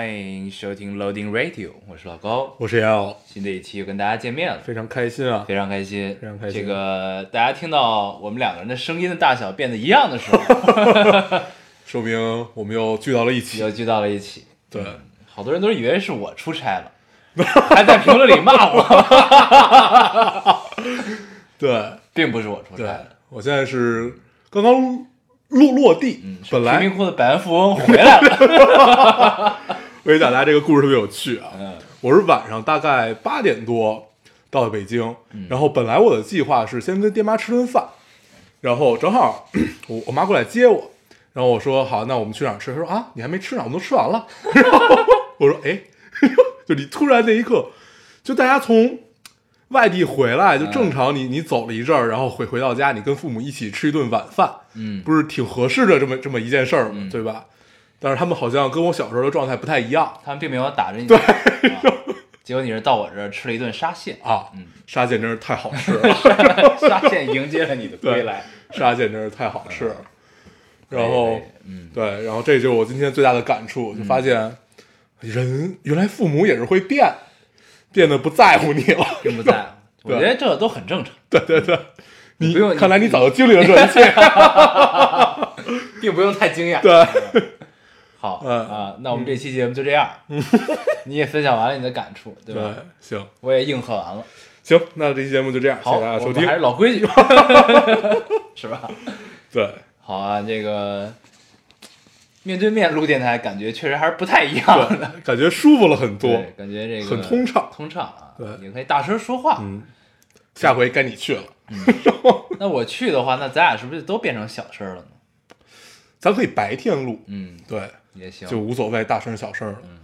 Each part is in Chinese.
欢迎收听 Loading Radio，我是老高。我是姚，新的一期又跟大家见面了，非常开心啊！非常开心，非常开心这个大家听到我们两个人的声音的大小变得一样的时候，说明我们又聚到了一起。又聚到了一起。对，好多人都以为是我出差了，还在评论里骂我，对，并不是我出差的。，我现在是刚刚落落地，嗯，本来贫民窟的百万富翁回来了。我给大家这个故事特别有趣啊。嗯我是晚上大概八点多到的北京，嗯然后本来我的计划是先跟爹妈吃顿饭，然后正好 我我妈过来接我，然后我说好，那我们去哪儿吃？她说啊，你还没吃呢，我们都吃完了。然后我说哎，就你突然那一刻，就大家从外地回来，就正常你你走了一阵儿，然后回回到家，你跟父母一起吃一顿晚饭，嗯，不是挺合适的这么这么一件事儿吗？对吧？但是他们好像跟我小时候的状态不太一样他们并没有打着你。对、结果你是到我这儿吃了一顿沙县，啊，嗯沙县真是太好吃了，沙县迎接了你的归来。沙县真是太好吃了。然后，嗯，对，然后这就是我今天最大的感触，就发现人原来父母也是会变，变得不在乎你了。并不在乎。我觉得这都很正常，对对对，你不用看来你早就经历了这一切。并不用太惊讶。对，好、嗯啊，那我们这期节目就这样。你也分享完了你的感触，对吧？对，行我也应和完了。行，那这期节目就这样，谢好，谢大家收听我们还。是老规矩，是吧？对，好啊，这个面对面录电台，感觉确实还是不太一样的。感觉舒服了很多。对，感觉这个很通畅通畅啊。对也可以大声说话。嗯，下回该你去了，那我去的话，那咱俩是不是都变成小声了呢？咱可以白天录，嗯，对，也行。就无所谓，大声小声。嗯，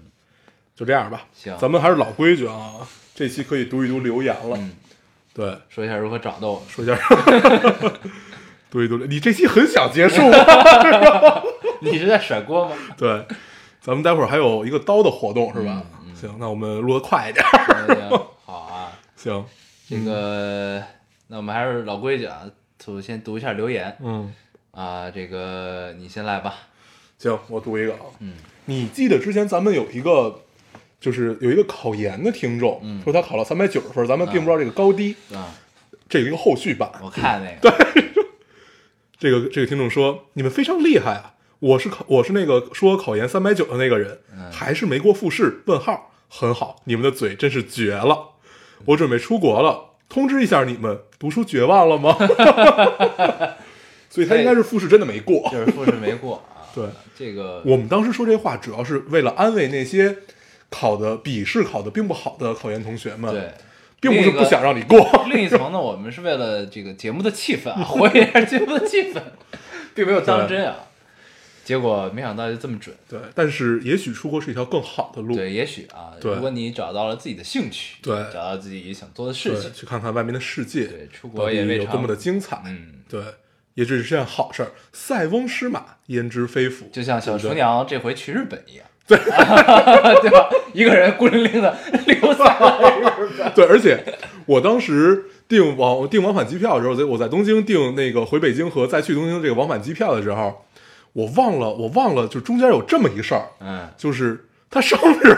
就这样吧。行咱们还是老规矩啊，这期可以读一读留言了。嗯对，说一下如何找到我。说一下，读一读。你这期很想结束吗？你是在甩锅吗？对，咱们待会儿还有一个刀的活动是吧？嗯行，那我们录的快一点。行行，好啊。行，这个，那我们还是老规矩啊，就先读一下留言嗯，啊。这个你先来吧。行，我读一个啊。嗯，你记得之前咱们有一个，就是有一个考研的听众，嗯说他考了三百九十分，咱们并不知道这个高低，啊，这有一个后续版。我看那个。对 这个这个听众说，你们非常厉害啊！我是考我是那个说考研三百九的那个人，嗯还是没过复试？问号，很好，你们的嘴真是绝了！我准备出国了，通知一下你们，读书绝望了吗？所以他应该是复试真的没过。就是复试没过啊。对，这个我们当时说这话，主要是为了安慰那些考的笔试考的并不好的考研同学们，对，并不是不想让你过。另一层呢，我们是为了这个节目的气氛啊，活跃一下节目的气氛，并没有当真啊。结果没想到就这么准。对，但是也许出国是一条更好的路。对，也许啊，如果你找到了自己的兴趣，对找到自己想做的事，情，去看看外面的世界，对出国也未尝有多么的精彩。嗯，对，也只是件好事儿。塞翁失马，焉知非福。就像小厨娘这回去日本一样，对 对吧？一个人孤零零的留在了日本。对，而且我当时订往订往返机票的时候，在我在东京订那个回北京和再去东京这个往返机票的时候，我忘了，我忘了，就中间有这么一事儿，嗯，就是他生日，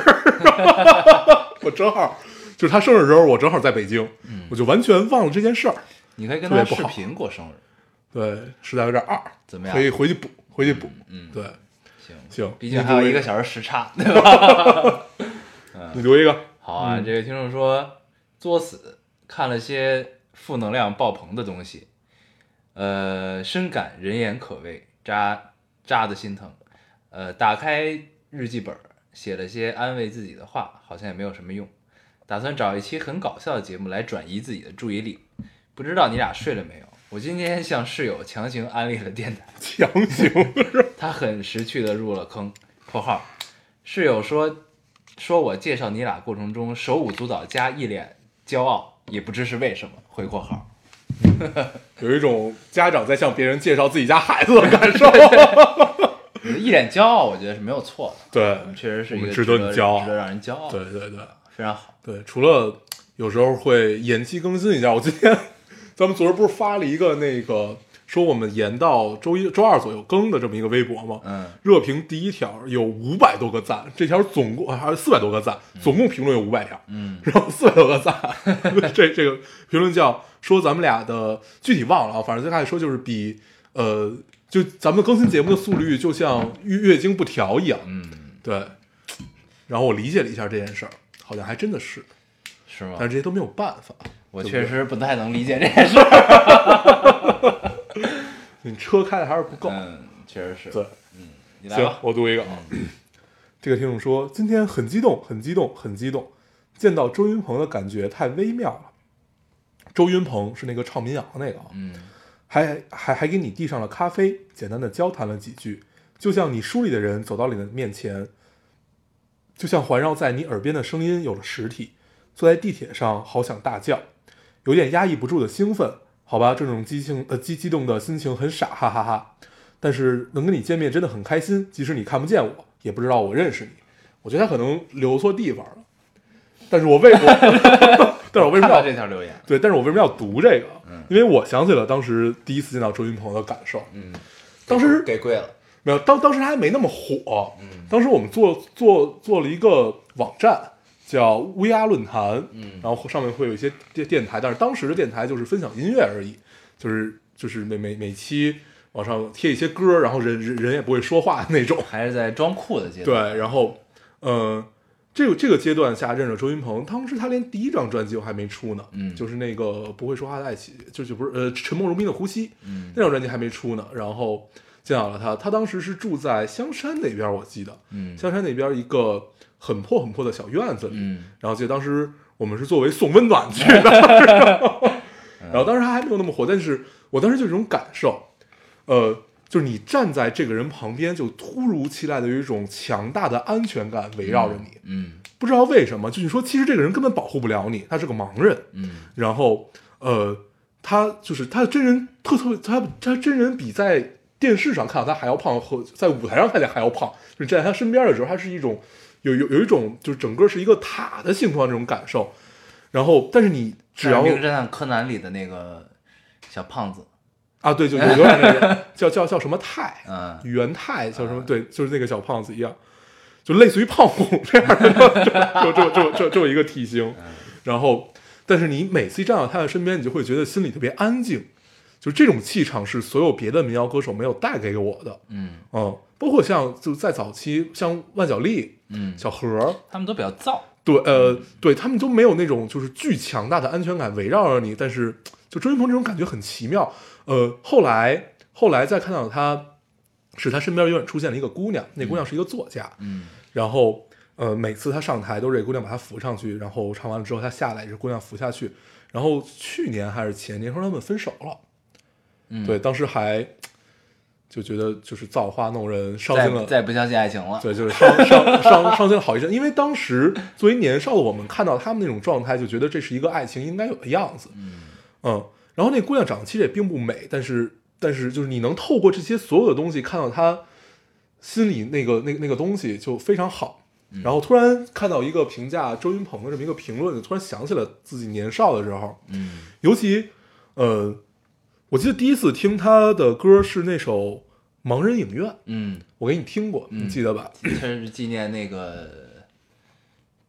我正好就是他生日的时候，我正好在北京，我就完全忘了这件事儿。你可以跟他视频过生日，对，实在有点二，怎么样可以回去补，回去补。嗯，对，行行毕竟还有一个小时时差，对吧？你读一个。好啊，嗯这个听众说作死，看了些负能量爆棚的东西，呃，深感人言可畏，扎扎的心疼。呃，打开日记本儿，写了些安慰自己的话，好像也没有什么用。打算找一期很搞笑的节目来转移自己的注意力。不知道你俩睡了没有？我今天向室友强行安利了电台，强行 他很识趣的入了坑。（括号室友说说我介绍你俩过程中手舞足蹈加一脸骄傲，也不知是为什么。回括号，有一种家长在向别人介绍自己家孩子的感受。一脸骄傲，我觉得是没有错的。对确实是一个值得你骄傲值得让人骄傲。对对对非常好。对，除了有时候会延期更新一下，我今天咱们昨儿不是发了一个那个说我们延到周一、周二左右更的这么一个微博吗？嗯，热评第一条有五百多个赞，这条总共还是四百多个赞，总共评论有五百条，嗯，然后四百多个赞，这这个评论叫说咱们俩的具体忘了啊，反正最开始说就是比呃，就咱们更新节目的速率就像月月经不调一样，嗯，对。然后我理解了一下这件事儿，好像还真的是，是吗但？是这些都没有办法。我确实不太能理解这件事儿。你车开的还是不够。嗯，确实是。对，行你来吧，。我读一个啊。这个听众说，今天很激动，很激动，很激动，见到周云鹏的感觉太微妙了。周云鹏是那个唱民谣那个啊，嗯还还还给你递上了咖啡，简单的交谈了几句，就像你书里的人走到你的面前，就像环绕在你耳边的声音有了实体。坐在地铁上，好想大叫，有点压抑不住的兴奋。好吧，这种激情呃激激动的心情很傻，哈哈哈但是能跟你见面真的很开心，即使你看不见我，也不知道我认识你。我觉得他可能留错地方了，但是我为我，但是我为什么要这条留言？对？但是我为什么要读这个？嗯因为我想起了当时第一次见到周云鹏的感受。嗯，当时给跪了。没有，当当时他还没那么火。嗯当时我们做做做了一个网站，叫乌鸦论坛。嗯然后上面会有一些电电台，但是当时的电台就是分享音乐而已，就是就是每每每期往上贴一些歌，然后人人人也不会说话的那种。还是在装酷的阶段。对，然后呃，这个这个阶段下认识了周云鹏，当时他连第一张专辑都还没出呢，嗯就是那个不会说话的爱情，就就不是呃沉默如冰的呼吸，嗯那张专辑还没出呢，然后见到了他，他当时是住在香山那边，我记得，嗯香山那边一个很破很破的小院子里，嗯。然后记得当时我们是作为送温暖去的，然 后 然后当时他还没有那么火，但是我当时就有这种感受，呃，就是你站在这个人旁边，就突如其来的有一种强大的安全感围绕着你，嗯不知道为什么，就你说其实这个人根本保护不了你，他是个盲人，嗯。然后呃，他就是他的真人特特他他真人比在电视上看到他还要胖，和在舞台上看见还要胖。就是站在他身边的时候，他是一种有有有一种就是整个是一个塔的形状这种感受。然后，但是你只要像名侦探柯南里的那个小胖子，啊，对，就有有点那个 叫叫叫什么泰，嗯元泰叫什么？对，就是那个小胖子一样，就类似于胖虎这样的，就就就就就一个体型。然后，但是你每次一站到他的身边，你就会觉得心里特别安静，就这种气场是所有别的民谣歌手没有带给我的。嗯嗯，包括像就在早期，像万晓利、嗯，小何，他们都比较燥。对，呃，对他们都没有那种就是巨强大的安全感围绕着你，但是就周云鹏这种感觉很奇妙。呃，后来后来再看到他，是他身边永远出现了一个姑娘，那姑娘是一个作家，嗯。然后呃，每次他上台都是这姑娘把他扶上去，然后唱完了之后他下来也是姑娘扶下去。然后去年还是前年说他们分手了，嗯，对，，当时还就觉得就是造化弄人，伤心了，再不相信爱情了。对，就是伤伤伤伤心了好一阵，因为当时作为年少的我们看到他们那种状态，就觉得这是一个爱情应该有的样子，嗯。然后那姑娘长得其实也并不美，但是但是就是你能透过这些所有的东西看到她心里那个那个那个东西就非常好。然后突然看到一个评价周云鹏的这么一个评论，就突然想起了自己年少的时候，嗯。尤其呃，我记得第一次听他的歌是那首《盲人影院》，嗯，我给你听过，你嗯记得吧？这是纪念那个，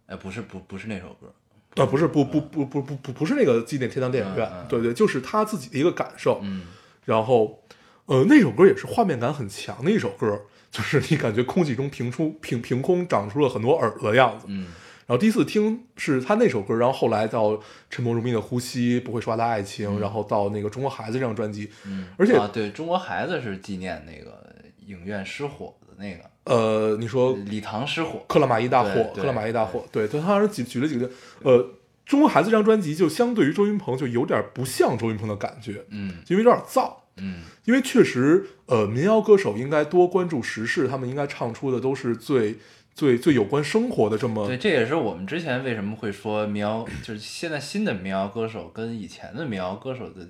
哎，不是不不是那首歌。啊，不是，不不不不不不不是那个纪念天堂电影院，嗯嗯对对，就是他自己的一个感受。嗯然后，呃，那首歌也是画面感很强的一首歌，就是你感觉空气中凭出凭凭空长出了很多耳朵的样子。嗯然后第一次听是他那首歌，然后后来到《沉默如冰的呼吸》，不会说话的爱情，然后到那个《中国孩子》这张专辑，嗯，而且啊，对中国孩子是纪念那个影院失火的那个呃，你说礼堂失火。克拉玛依大火克拉玛依大火，对，他当时举举了几个，呃，中国孩子这张专辑就相对于周云鹏就有点不像周云鹏的感觉，嗯因为有点燥。嗯因为确实，呃，民谣歌手应该多关注时事，他们应该唱出的都是最最最有关生活的这么对，这也是我们之前为什么会说民谣，就是现在新的民谣歌手跟以前的民谣歌手的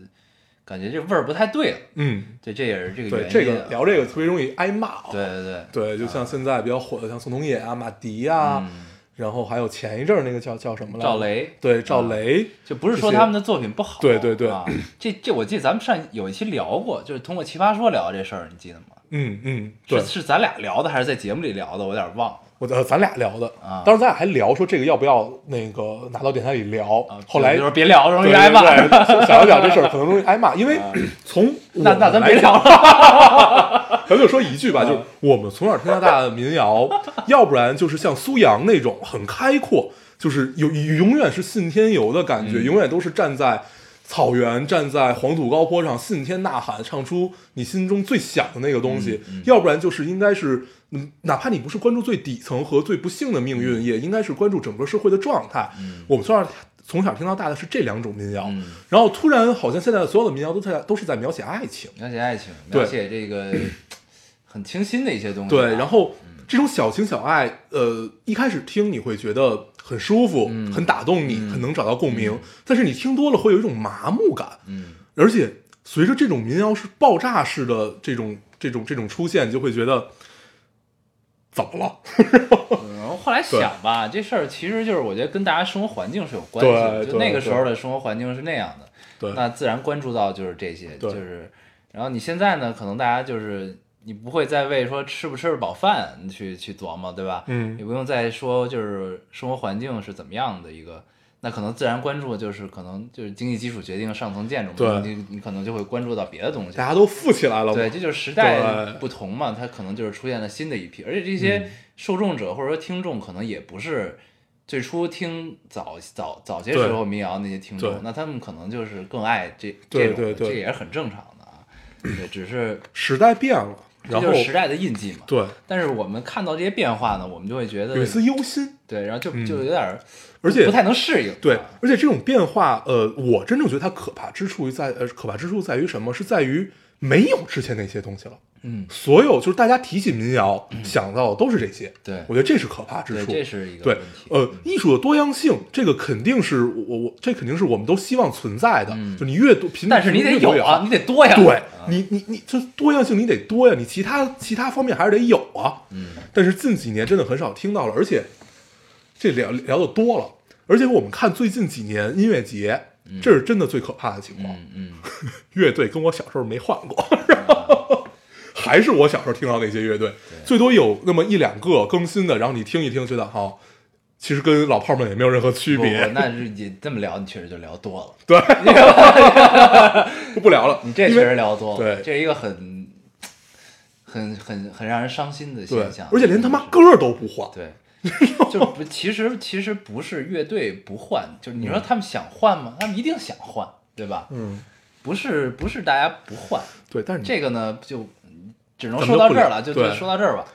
感觉这味儿不太对了。嗯，对这也是这个，原因。这个聊这个特别容易挨骂啊。对对对，对，就像现在比较火的，像宋冬野啊、马迪啊，嗯然后还有前一阵儿那个叫叫什么来着？赵，雷对，赵雷，就不是说他们的作品不好，对对对啊，这这我记得咱们上有一期聊过，就是通过奇葩说聊这事儿，你记得吗？嗯嗯，对是，是咱俩聊的还是在节目里聊的？我有点忘了。我呃咱俩聊的啊当时咱俩还聊说这个要不要那个拿到电台里聊，啊，后来就说别聊，容易对挨骂。对对 想要讲这事儿可能容易挨骂，因为 从那那咱别聊。聊了。咱就说一句吧，嗯就是我们从小听到大的民谣，要不然就是像苏阳那种很开阔，就是有永远是信天游的感觉，嗯永远都是站在草原、站在黄土高坡上信天呐喊，唱出你心中最想的那个东西。嗯嗯要不然就是应该是，嗯，哪怕你不是关注最底层和最不幸的命运，也应该是关注整个社会的状态。嗯我们从小从小听到大的是这两种民谣，嗯然后突然好像现在所有的民谣都在都是在描写爱情。描写爱情，描写这个很清新的一些东西啊。对，然后这种小情小爱，呃，一开始听你会觉得很舒服，嗯。很打动你，嗯。很能找到共鸣。但是你听多了会有一种麻木感，嗯。而且随着这种民谣是爆炸式的这种这种这种出现，你就会觉得怎么了？然后后来想吧，这事儿其实就是我觉得跟大家生活环境是有关系的，就那个时候的生活环境是那样的，对，那自然关注到就是这些，就是，然后你现在呢，可能大家就是你不会再为说吃不吃得饱饭去去琢磨，对吧？嗯。也不用再说就是生活环境是怎么样的一个，那可能自然关注的就是可能就是经济基础决定上层建筑你你可能就会关注到别的东西。大。家都富起来了嘛，对，这就是时代不同嘛，它可能就是出现了新的一批，而且这些嗯。受众者或者说听众可能也不是最初听早早早些时候民谣那些听众，那他们可能就是更爱这这种这也是很正常的啊。对，只是时代变了，这然后就是时代的印记嘛。对但是我们看到这些变化呢，我们就会觉得有一丝忧心，对，然后就嗯就有点儿而且不太能适应。对啊，而且这种变化，呃，我真正觉得它可怕之处在，呃，可怕之处在于什么？是在于没有之前那些东西了。嗯，所有就是大家提起民谣，想到的都是这些。对我觉得这是可怕之对，处。这是一个对。呃，艺术的多样性，这个肯定是我我这肯定是我们都希望存在的。嗯就你越多，频但是你得有啊，你得多呀。对啊你，你你这多样性你得多呀，你其他其他方面还是得有啊。嗯，但是近几年真的很少听到了，而且这聊聊的多了，而且我们看最近几年音乐节，这是真的最可怕的情况。嗯嗯，乐队跟我小时候没换过，然后还是我小时候听到那些乐队，最多有那么一两个更新的，然后你听一听，觉得好，其实跟老炮们也没有任何区别。那是你这么聊，你确实就聊多了。对，不聊了，你这确实聊多了，对。这是一个很很很很让人伤心的现象，，而且连他妈歌都不换。对，就不其实其实不是乐队不换，就是你说他们想换吗？他们一定想换，对吧？嗯，不是不是大家不换，对，但是这个呢就只能说到这儿了，就就说到这儿吧。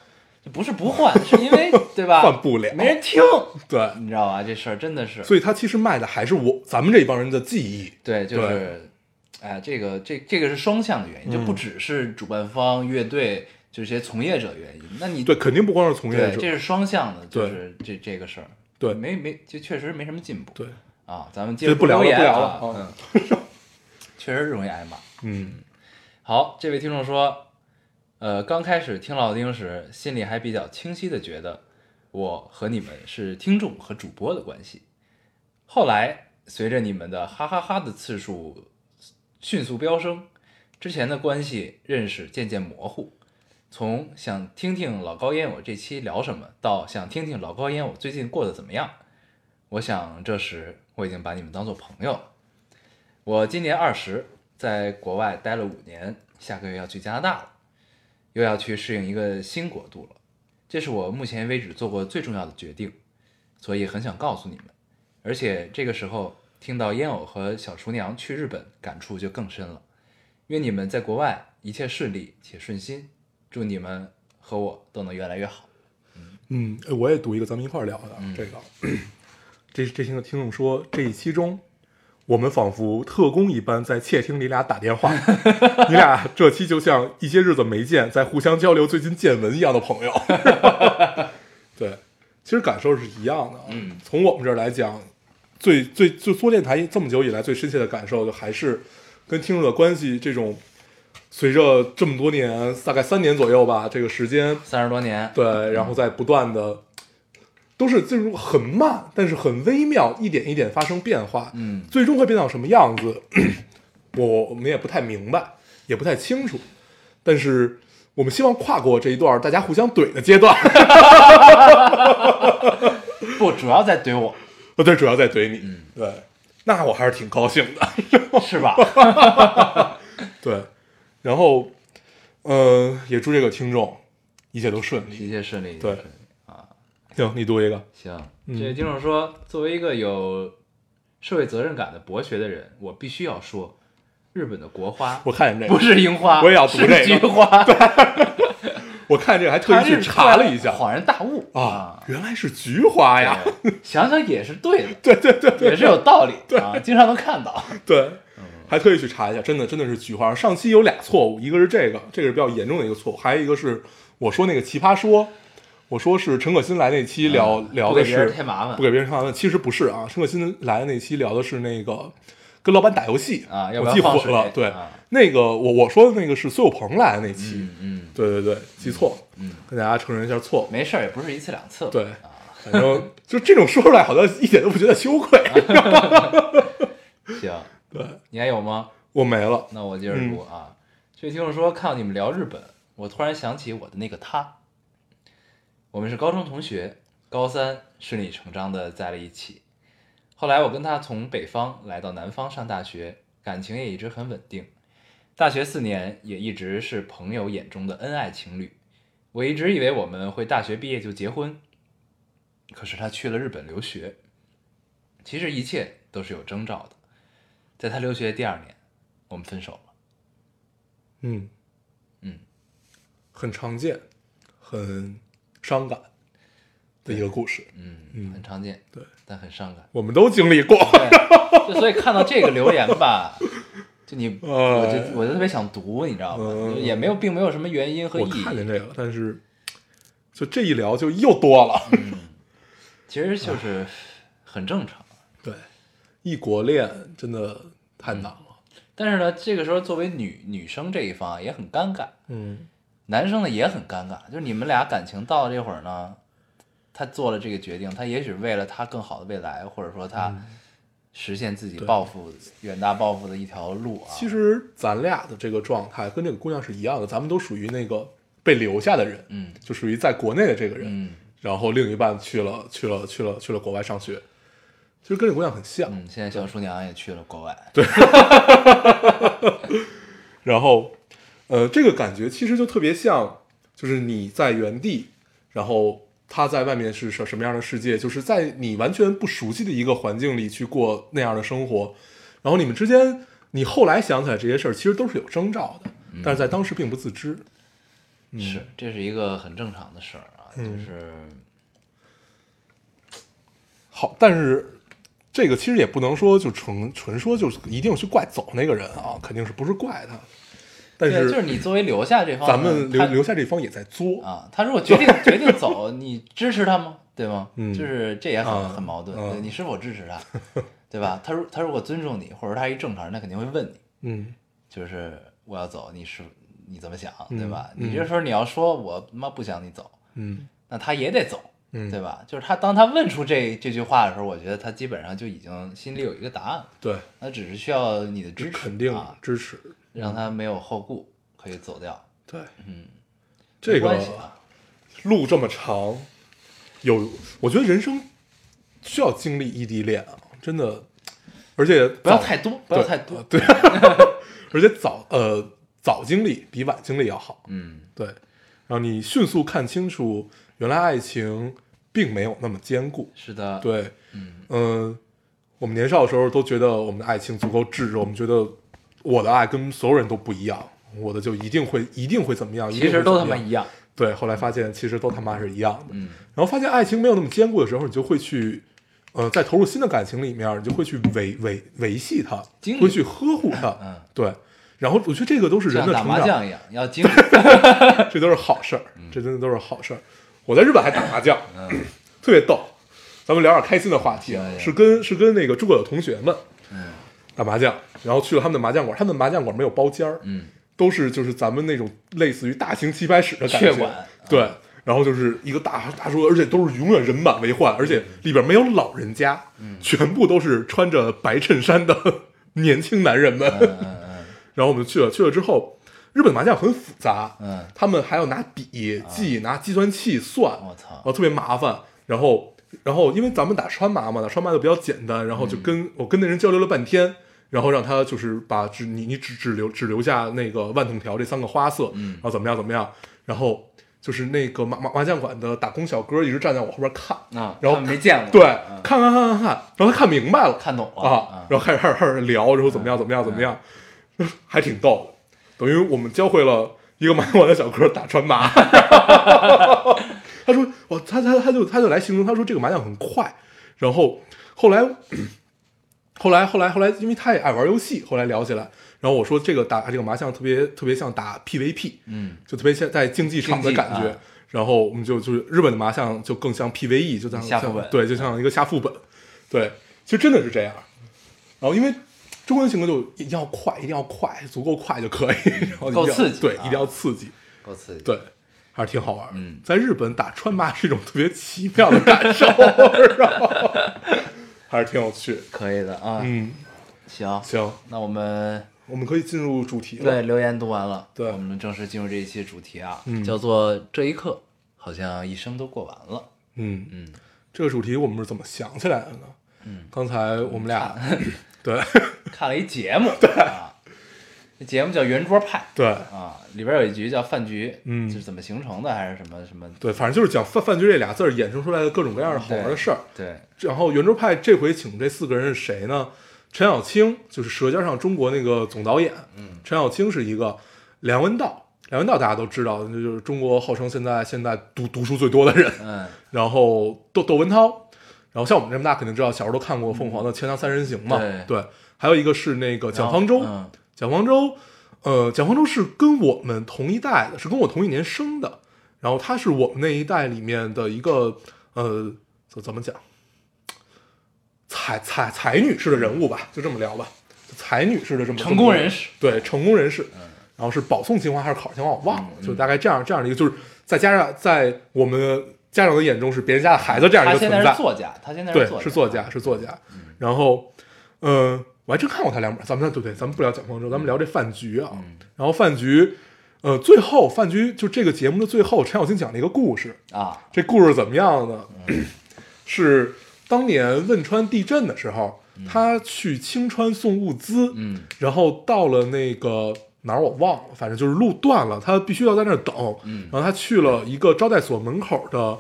就不是不换，是因为 对吧？换不了没人听，对，你知道吧？这事儿真的是，所以他其实卖的还是我咱们这帮人的记忆。对，就是，哎，这个这这个是双向的原因，就不嗯只是主办方、乐队这些从业者原因。那你对，肯定不光是从业对，者。这是双向的，就是这这个事儿，对没没就确实没什么进步。对，啊，咱们接着不聊了不聊了嗯，确实容易挨骂。嗯好，这位听众说，呃，刚开始听老丁时，心里还比较清晰的觉得我和你们是听众和主播的关系。后来随着你们的哈哈哈的次数迅速飙升，之前的关系认识渐渐模糊。从想听听老高烟我这期聊什么，到想听听老高烟我最近过得怎么样，我想这时我已经把你们当做朋友了。我今年二十，在国外待了五年，下个月要去加拿大了，又要去适应一个新国度了。这是我目前为止做过最重要的决定，所以很想告诉你们。而且这个时候听到烟偶和小厨娘去日本，感触就更深了。愿你们在国外一切顺利且顺心，祝你们和我都能越来越好。嗯，哎我也读一个，咱们一块儿聊的、嗯这个。这这听听众说，这一期中，我们仿佛特工一般在窃听你俩打电话，你俩这期就像一些日子没见，在互相交流最近见闻一样的朋友。对，其实感受是一样的。嗯，从我们这儿来讲，最最就做电台这么久以来最深切的感受，就还是跟听众的关系这种，随着这么多年，大概三年左右吧，这个时间，三十多年，对，然后在不断的，都是进入很慢，但是很微妙，一点一点发生变化，嗯。最终会变到什么样子，我 我们也不太明白，也不太清楚，但是我们希望跨过这一段大家互相怼的阶段，不，主要在怼我，不，对，主要在怼你，嗯对，那我还是挺高兴的，是吧？对，然后，呃，也祝这个听众一切都顺利。一切顺利，对啊。行，你读一个，行，嗯这位听众说，作为一个有社会责任感的博学的人，我必须要说，日本的国花我看见这个，不是樱花，我也要读这个菊花。我看这个还特意去查了一下恍然大悟啊，原来是菊花呀！想想也是对的，对对对对也是有道理啊，经常能看到。对，嗯还特意去查一下，真的真的是菊花。上期有俩错误，一个是这个，这个是比较严重的一个错误，还有一个是我说那个奇葩说，我说是陈可辛来那期聊、聊的嗯不给别人是添麻烦不给别人添麻烦，其实不是啊，陈可辛来的那期聊的是那个跟老板打游戏啊要不我记混了，对，啊那个我我说的那个是苏有朋来的那期，嗯嗯，对对对，记错了，嗯，跟大家承认一下错误。没事儿，也不是一次两次。对啊，反正就这种说出来，好像一点都不觉得羞愧。行，对你还有吗？我没了，那我接着读啊。这位听众说，看到你们聊日本，我突然想起我的那个他。我们是高中同学，高三顺理成章的在了一起。后来我跟他从北方来到南方上大学，感情也一直很稳定。大学四年也一直是朋友眼中的恩爱情侣。我一直以为我们会大学毕业就结婚，可是他去了日本留学。其实一切都是有征兆的。在他留学第二年，我们分手了。嗯嗯，很常见，很伤感的一个故事，嗯，嗯很常见，对，但很伤感。我们都经历过。对，就所以看到这个留言吧，就你，哎我就我就特别想读，你知道吗？也没有，并没有什么原因和意我看见义，这个了，但是就这一聊就又多了。其实就是很正常。对，异国恋真的太难了。但是呢，这个时候作为女女生这一方也很尴尬，嗯男生呢也很尴尬，就是你们俩感情到了这会儿呢，他做了这个决定，他也许为了他更好的未来，或者说他实现自己抱负、远大抱负的一条路啊。其实咱俩的这个状态跟这个姑娘是一样的，咱们都属于那个被留下的人，嗯就属于在国内的这个人。嗯然后另一半去了去了去了去了国外上学，其实跟这姑娘很像。嗯，现在小叔娘也去了国外，对。然后，呃，这个感觉其实就特别像，就是你在原地，然后他在外面是什什么样的世界，就是在你完全不熟悉的一个环境里去过那样的生活，然后你们之间，你后来想起来这些事儿，其实都是有征兆的，但是在当时并不自知。嗯是，这是一个很正常的事儿啊，就是好，但是这个其实也不能说就纯纯说就是一定去怪走那个人啊，肯定是不是怪他，但对，是就是你作为留下这方，咱们留他留下这方也在作，啊，他如果决定决定走，你支持他吗？对吗？嗯。就是这也很啊很矛盾，你是否支持他，对吧？他如他如果尊重你，或者他一正常人，他肯定会问你，嗯。就是我要走，你是你怎么想，嗯对吧？嗯。你这时候你要说我妈不想你走，嗯。那他也得走，嗯，对吧？就是他当他问出这这句话的时候，我觉得他基本上就已经心里有一个答案了，对，他只是需要你的支持，肯定啊，支持，让他没有后顾，可以走掉。对，嗯，这个路这么长，有我觉得人生需要经历异地恋啊，真的，而且不要太多，不要太多。对，而且早呃早经历比晚经历要好，嗯，对，然后你迅速看清楚，原来爱情并没有那么坚固，是的，，对，嗯。嗯，我们年少的时候都觉得我们的爱情足够炙热，我们觉得我的爱跟所有人都不一样，我的就一定会一定会怎么样，其实都他妈一样。对，后来发现其实都他妈是一样的，嗯。然后发现爱情没有那么坚固的时候，你就会去，呃，在投入新的感情里面，你就会去维维维系它经，会去呵护它，嗯，对。然后我觉得这个都是人打的成长，麻将一样，要经历。这都是好事儿，这真的都是好事儿。我在日本还打麻将，嗯 特别逗。咱们聊点开心的话题是跟是跟那个诸葛的同学们，嗯打麻将，然后去了他们的麻将馆，他们的麻将馆没有包间儿，嗯，都是就是咱们那种类似于大型棋牌室的感觉，对，然后就是一个大大桌，而且都是永远人满为患，而且里边没有老人家，嗯全部都是穿着白衬衫的 年轻男人们。然后我们去了，去了之后，日本麻将很复杂，嗯。他们还要拿笔记，拿计算器算，我操。啊特别麻烦。然后，然后因为咱们打川麻嘛，打川麻就比较简单，然后就跟、我跟那人交流了半天，然后让他就是把只你你只只留只留下那个万筒条这三个花色，嗯。然后怎么样怎么样，然后就是那个麻麻麻将馆的打工小哥一直站在我后边看，啊，然后没见过，对，嗯看看看看看，然后他看明白了，看懂了。啊，然后开始开始开始聊，然后怎么样怎么样怎么样，还挺逗的。等于我们教会了一个麻将馆的小哥打川麻。他说：“我他他他就他就来形容，他说这个麻将很快。然后后来 后来后来后来，因为他也爱玩游戏，后来聊起来。然后我说这个打这个麻将特别特别像打 PVP，嗯就特别像在竞技场的感觉。啊然后我们就就是日本的麻将就更像 PVE，就像下副本像对，就像一个下副本。对，其实真的是这样。然后因为中国人性格就一定要快，一定要快，足够快就可以，然后够刺激对，啊一定要刺激，够刺激，对，还是挺好玩的。嗯。在日本打川麻是一种特别奇妙的感受，还是挺有趣。可以的啊，嗯，行，行，那我们我们可以进入主题了。对留言读完了，对。我们正式进入这一期主题啊，嗯。叫做这一刻好像一生都过完了，嗯，嗯，这个主题我们是怎么想起来的呢？嗯，刚才我们俩对 看了一节目，对啊，那节目叫圆桌派对啊，里边有一局叫饭局，嗯是怎么形成的，还是什么什么？对，反正就是讲饭饭局这俩字儿衍生出来的各种各样的好玩的事儿。对，然后圆桌派这回请这四个人是谁呢？陈小青就是《舌尖上中国》那个总导演，嗯，陈小青是一个，梁文道，梁文道大家都知道，那就是中国号称现在现在读读书最多的人。嗯然后窦窦文涛，然后像我们这么大肯定知道，小时候都看过凤凰的《锵锵三人行》嘛，对还有一个是那个蒋方舟，嗯。蒋方舟，呃，蒋方舟是跟我们同一代的，是跟我同一年生的，然后他是我们那一代里面的一个呃，怎怎么讲，才才才女式的人物吧，就这么聊吧，才女式的这么成功人士，对，成功人士，然后是保送清华还是考上清华我忘了，嗯就大概这样这样的一个，就是再加上在我们家长的眼中是别人家的孩子这样一个存在个存在，是作家，他现在对，是作家，是作家。然后，嗯、我还真看过他两本。咱们对对，咱们不聊蒋方舟，咱们聊这饭局啊。嗯然后饭局，呃，最后饭局就这个节目的最后，陈小青讲了一个故事。啊，这故事怎么样呢？是当年汶川地震的时候，他去青川送物资，嗯然后到了那个哪儿我忘了，反正就是路断了，他必须要在那儿等。嗯。然后他去了一个招待所门口的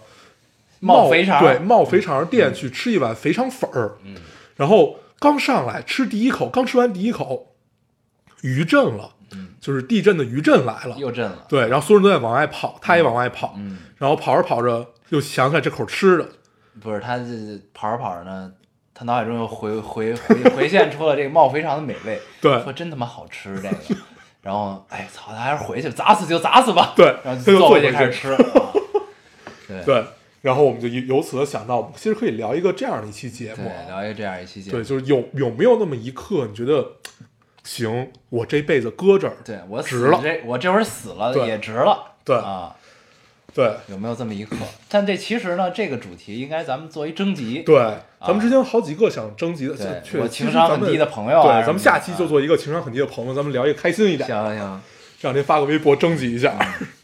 冒肥肠对冒肥肠店去吃一碗肥肠粉儿。嗯。然后刚上来吃第一口，刚吃完第一口，余震了，嗯。就是地震的余震来了。又震了，对，然后所有人都在往外跑，他也往外跑，嗯，然后跑着跑着又想起来这口吃的，不是他这跑着跑着呢，他脑海中又回回回回现出了这个冒肥肠的美味，对。说真他妈好吃这个，然后哎操，他还是回去砸死就砸死吧，对然后他就坐回去开始吃，啊。对。对，然后我们就由此想到，我们其实可以聊一个这样的一期节目聊一个这样一期节目，对，就是有有没有那么一刻，你觉得行，我这辈子搁这儿，对我死值了这我这会儿死了对也值了，对啊，对。有没有这么一刻？但这其实呢，这个主题应该咱们做一征集，对，咱们之间有好几个想征集的，对确我情商很低的朋友啊对，咱们下期就做一个情商很低的朋友，咱们聊一个开心一点，行。行，这两天发个微博征集一下。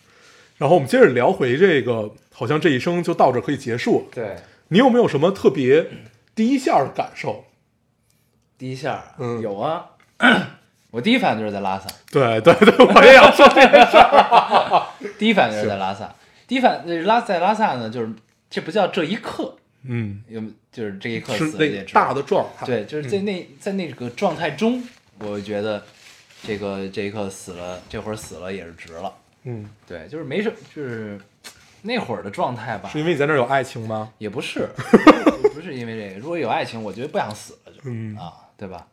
然后我们接着聊回这个，好像这一生就到这可以结束了。对，你有没有什么特别第一下的感受？第一下啊？嗯。有啊，我第一反应就是在拉萨，对对对，我也要说这个事儿。第一反应就是在拉萨，第一反呃拉在拉萨呢，就是这不叫这一刻，嗯，有就是这一刻死了也值那大的状态。对，就是在那、在那个状态中，我觉得这个这一刻死了，这会儿死了也是值了。嗯，对，就是没什，就是那会儿的状态吧是，因为你在那儿有爱情吗？也不是，不是因为这个。如果有爱情，我觉得不想死了就，嗯啊，对吧？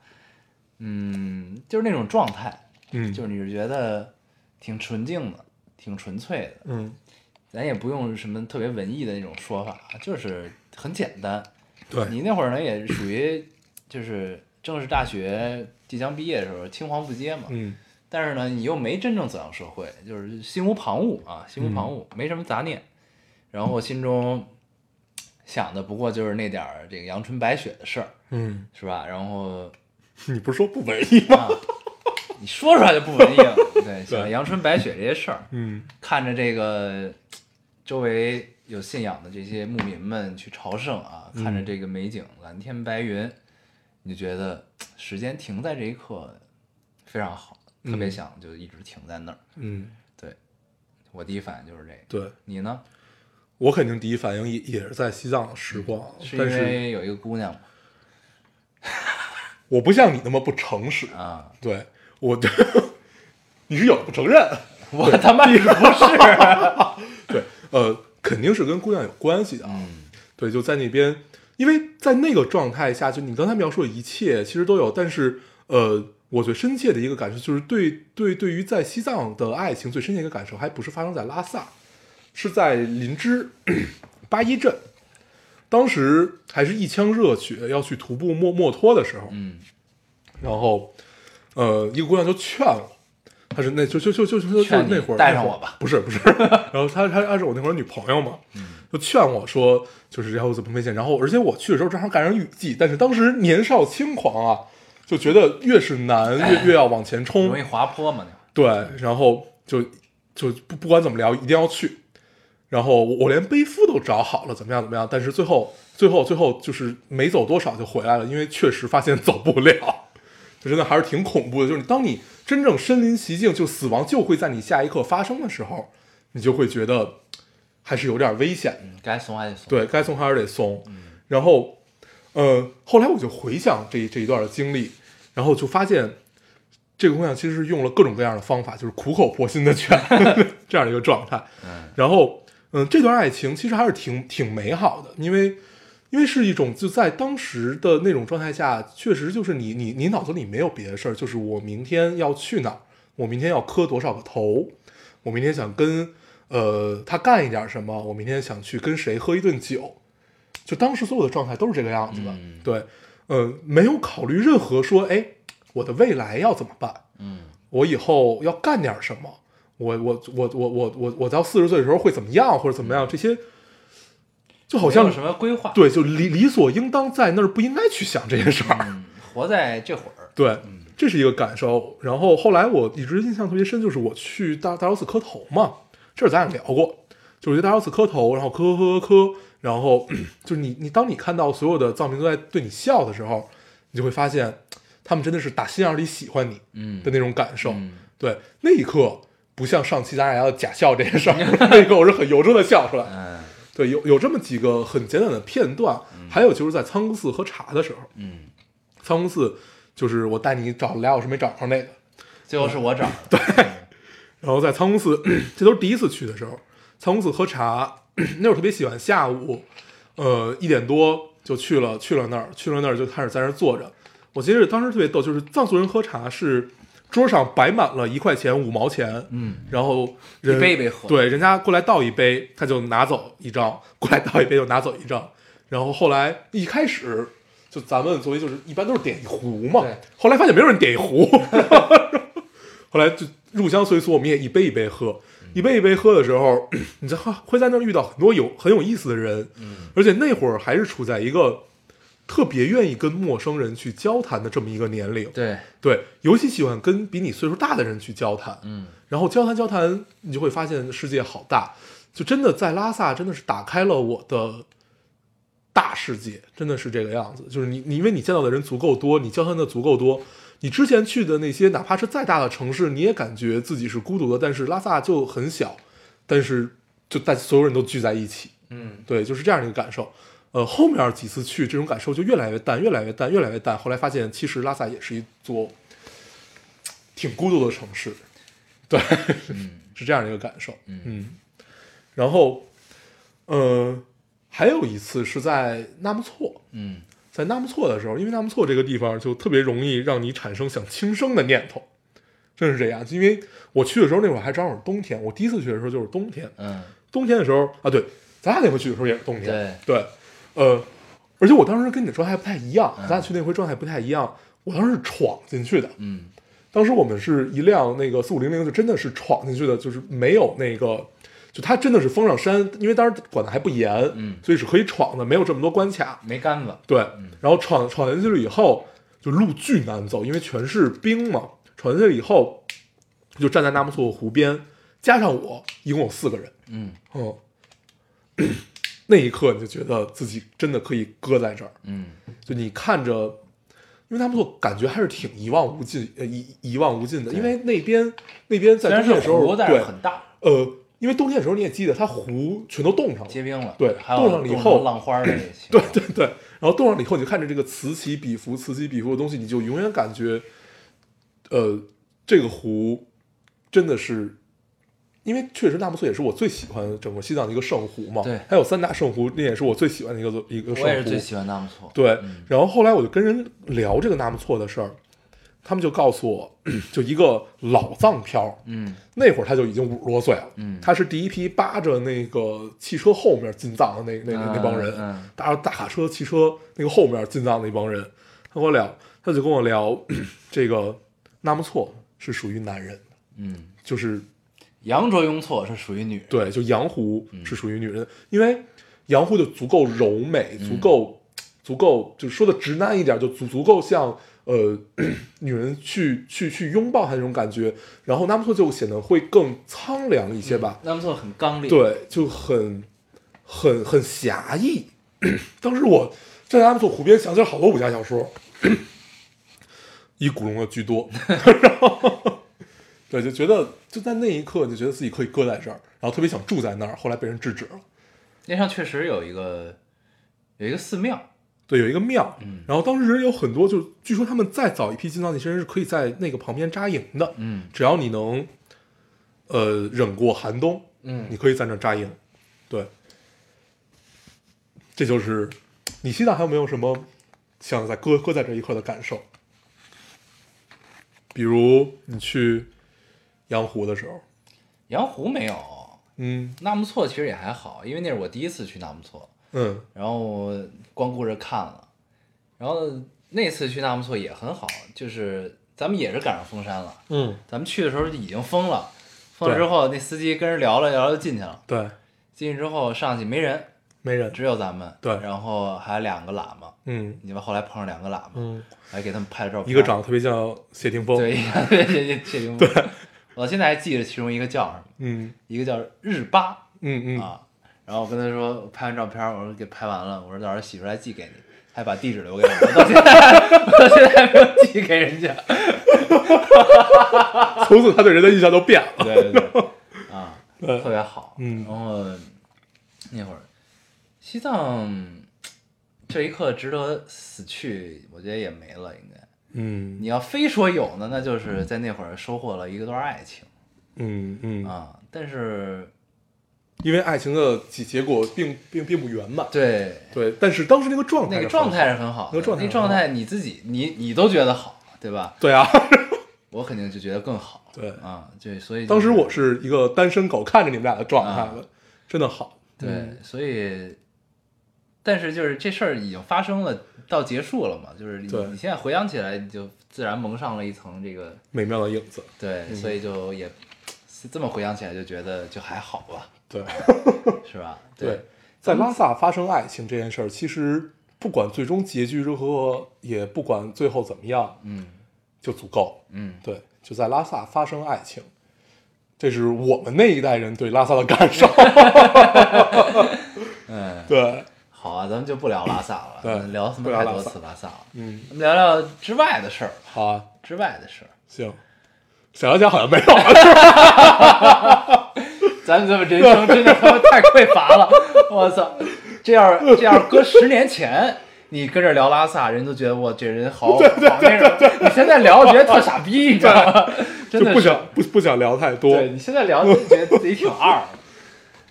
嗯，就是那种状态，嗯，就是你是觉得挺纯净的，挺纯粹的，嗯，咱也不用什么特别文艺的那种说法，就是很简单。对，你那会儿呢，也属于就是正是大学即将毕业的时候，青黄不接嘛。嗯但是呢，你又没真正走向社会，就是心无旁骛啊，心无旁骛，没什么杂念。然后心中想的不过就是那点儿这个阳春白雪的事儿，嗯，是吧？然后 你不是说不文艺吗？啊，你说出来就不文艺了。对，想阳春白雪这些事儿，嗯看着这个周围有信仰的这些牧民们去朝圣啊，看着这个美景，蓝天白云，你就觉得时间停在这一刻非常好，特别嗯想就一直停在那儿。嗯，对，我第一反应就是这个。对你呢？我肯定第一反应也也是在西藏的时光，是因但是为有一个姑娘吗？我不像你那么不诚实，啊，对我，你是有不承认，我他妈也不是？对，呃，肯定是跟姑娘有关系的啊。嗯对，就在那边，因为在那个状态下，就你刚才描述的一切其实都有，但是呃，我最深切的一个感受就是对对对于在西藏的爱情最深切的一个感受，还不是发生在拉萨，是在林芝八一镇，当时还是一腔热血要去徒步墨墨脱的时候，嗯然后呃，一个姑娘就劝我。她是那就就就就就就那会儿带上我吧不是不是，然后他他她是我那会儿女朋友嘛，就劝我说，就是然后怎么危险，然后而且我去的时候正好赶上雨季，但是当时年少轻狂啊，就觉得越是难越越要往前冲容，易滑坡嘛，对，然后就就不不管怎么聊，一定要去。然后我我连背夫都找好了，怎么样怎么样，但是最后最后最后就是没走多少就回来了，因为确实发现走不了，就真的还是挺恐怖的。就是当你真正身临其境，就死亡就会在你下一刻发生的时候，你就会觉得还是有点危险。嗯，该松还得松。对该松还是得松。然后，呃，后来我就回想这这一段的经历，然后就发现这个姑娘其实是用了各种各样的方法，就是苦口婆心的劝 这样的一个状态。嗯然后，嗯、这段爱情其实还是挺挺美好的，因为因为是一种就在当时的那种状态下，确实就是你你你脑子里没有别的事儿，就是我明天要去哪儿，我明天要磕多少个头，我明天想跟呃他干一点什么，我明天想去跟谁喝一顿酒，就当时所有的状态都是这个样子的。嗯。对，呃，没有考虑任何说，哎，我的未来要怎么办，嗯。我以后要干点什么，我我我我我我我到四十岁的时候会怎么样，或者怎么样，这些就好像有什么规划。，对，就理理所应当在那儿不应该去想这些事儿。嗯，活在这会儿。对，这是一个感受。然后后来我一直印象特别深，就是我去大大昭寺磕头嘛，这儿咱俩聊过，就是去大昭寺磕头，然后磕磕磕磕，然后 就是你你当你看到所有的藏民都在对你笑的时候，你就会发现他们真的是打心眼里喜欢你嗯的那种感受。嗯对，那一刻不像上期咱俩要假笑这件事儿，那一刻我是很由衷的笑出来。嗯对，有有这么几个很简短的片段，还有就是在仓公寺喝茶的时候，嗯，仓公寺就是我带你找了俩小时没找上那个，最后是我找的。对，然后在仓公寺，这都是第一次去的时候，仓公寺喝茶，那会儿特别喜欢下午，呃一点多就去了，去了那儿，去了那儿就开始在那儿坐着。我记得当时特别逗，就是藏族人喝茶是桌上摆满了一块钱、五毛钱，嗯，然后人一杯一杯喝。对，人家过来倒一杯，他就拿走一张；过来倒一杯就拿走一张。然后后来一开始就咱们作为就是一般都是点一壶嘛对，后来发现没有人点一壶，后来就入乡随俗，我们也一杯一杯喝。一杯一杯喝的时候，你在会在那儿遇到很多有很有意思的人，嗯，而且那会儿还是处在一个特别愿意跟陌生人去交谈的这么一个年龄，对，对，尤其喜欢跟比你岁数大的人去交谈，嗯。然后交谈交谈，你就会发现世界好大，就真的在拉萨真的是打开了我的大世界，真的是这个样子。就是你你因为你见到的人足够多，你交谈的足够多，你之前去的那些哪怕是再大的城市，你也感觉自己是孤独的，但是拉萨就很小，但是就大所有人都聚在一起，嗯。对，就是这样的一个感受。呃，后面几次去，这种感受就越来越淡，越来越淡，越来越淡。后来发现，其实拉萨也是一座挺孤独的城市，对，嗯。是这样的一个感受。嗯。然后，呃，还有一次是在纳木错，嗯。在纳木错的时候，因为纳木错这个地方就特别容易让你产生想轻生的念头，真是这样。因为我去的时候那会儿还正好是冬天，我第一次去的时候就是冬天，嗯，冬天的时候啊，对，咱俩那回去的时候也是冬天，对，对，呃，而且我当时跟你的状态不太一样，嗯咱俩去那回状态不太一样。我当时是闯进去的，嗯当时我们是一辆那个四五零零，就真的是闯进去的，就是没有那个，就它真的是封上山，因为当时管的还不严，嗯所以是可以闯的，没有这么多关卡。没杆子，对，然后闯闯进去了以后，就路巨难走，因为全是冰嘛。闯进去了以后，就站在纳木错湖边，加上我，一共有四个人。嗯嗯，那一刻你就觉得自己真的可以搁在这儿，嗯。就你看着，因为纳木错感觉还是挺一望无尽，呃一一望无尽的，因为那边那边在冬天的时候，对，很大，呃，因为冬天的时候你也记得，它湖全都冻上了，结冰了，对还冻上了以后浪花的那些，对对对，然后冻上了以后，你就看着这个此起彼伏、此起彼伏的东西，你就永远感觉，呃，这个湖真的是，因为确实纳木错也是我最喜欢整个西藏的一个圣湖嘛，对。还有三大圣湖，那也是我最喜欢的一个一个圣湖。我也是最喜欢纳木错，对，嗯。然后后来我就跟人聊这个纳木错的事儿，他们就告诉我，就一个老藏漂，嗯。那会儿他就已经五十多岁了，嗯。他是第一批扒着那个汽车后面进藏的那那那那帮人，嗯。嗯搭着大卡车、汽车那个后面进藏的一帮人。他跟我聊，他就跟我聊 这个纳木错是属于男人的，嗯，就是羊卓雍措是属于女人，对，就杨湖嗯是属于女人的，因为杨湖就足够柔美，足够、足够，就说的直男一点，就足足够像呃 女人去去去拥抱她那种感觉。然后纳木错就显得会更苍凉一些吧，纳木错很刚烈，，对，就很很很侠义。当时我站在纳木错湖边，想起了好多武侠小说，以古龙的居多，然后对，就觉得就在那一刻就觉得自己可以搁在这儿，然后特别想住在那儿，后来被人制止了。那上确实有一个有一个寺庙，对，有一个庙，嗯然后当时人有很多，就据说他们再早一批进藏那些人是可以在那个旁边扎营的，嗯只要你能，呃，忍过寒冬，嗯你可以在那扎营。对，这就是你西藏还有没有什么想在搁搁在这一刻的感受？比如你去羊湖的时候，羊湖没有，嗯。纳木错其实也还好，因为那是我第一次去纳木错，嗯。然后光顾着看了，然后那次去纳木错也很好，就是咱们也是赶上封山了，嗯，咱们去的时候就已经封了，封了之后那司机跟人聊了聊就进去了，对，进去之后上去没人，没人，只有咱们，对。然后还有两个喇嘛，嗯。你们后来碰上两个喇嘛，嗯，还给他们拍了照片，一个长得特别像谢霆锋，对，一个谢霆锋，我到现在还记得其中一个叫什么，嗯一个叫日巴。嗯嗯，啊，然后我跟他说拍完照片，我说给拍完了，我说到时候洗出来寄给你，还把地址留给我，我到现在我到现在还没有寄给人家。从此他对人的印象都变了。对对对，啊，特别好。嗯然后那会儿西藏这一刻值得死去，我觉得也没了，应该。嗯。你要非说有呢，那就是在那会儿收获了一个段爱情。嗯嗯，啊，但是因为爱情的结结果并并并不圆满。对。对，但是当时那个状态，那个状态，是很好，那个状态那状态你自己你你都觉得好，对吧？对啊，我肯定就觉得更好。对。啊，对，所以就是当时我是一个单身狗，看着你们俩的状态真的好。对，嗯。所以，但是就是这事儿已经发生了，到结束了嘛，就是你你现在回想起来，你就自然蒙上了一层这个美妙的影子。对，所以就也这么回想起来就觉得就还好吧，对 是吧？对，在拉萨发生爱情这件事儿，其实不管最终结局如何，也不管最后怎么样，嗯就足够。嗯，对，就在拉萨发生爱情，这是我们那一代人对拉萨的感受。嗯，对，好啊，咱们就不聊拉萨了，对聊他妈太多次拉萨了，嗯，咱们聊聊之外的事儿，好啊，之外的事儿。行。想了想好像没有了，咱们这么人生真的他妈太匮乏了，我操！这样这样搁十年前，你跟这聊拉萨，人都觉得我这人好好那种。你现在聊，觉得特傻逼，你知道吗？真的就不想不不想聊太多。对你现在聊，就觉得自己挺二，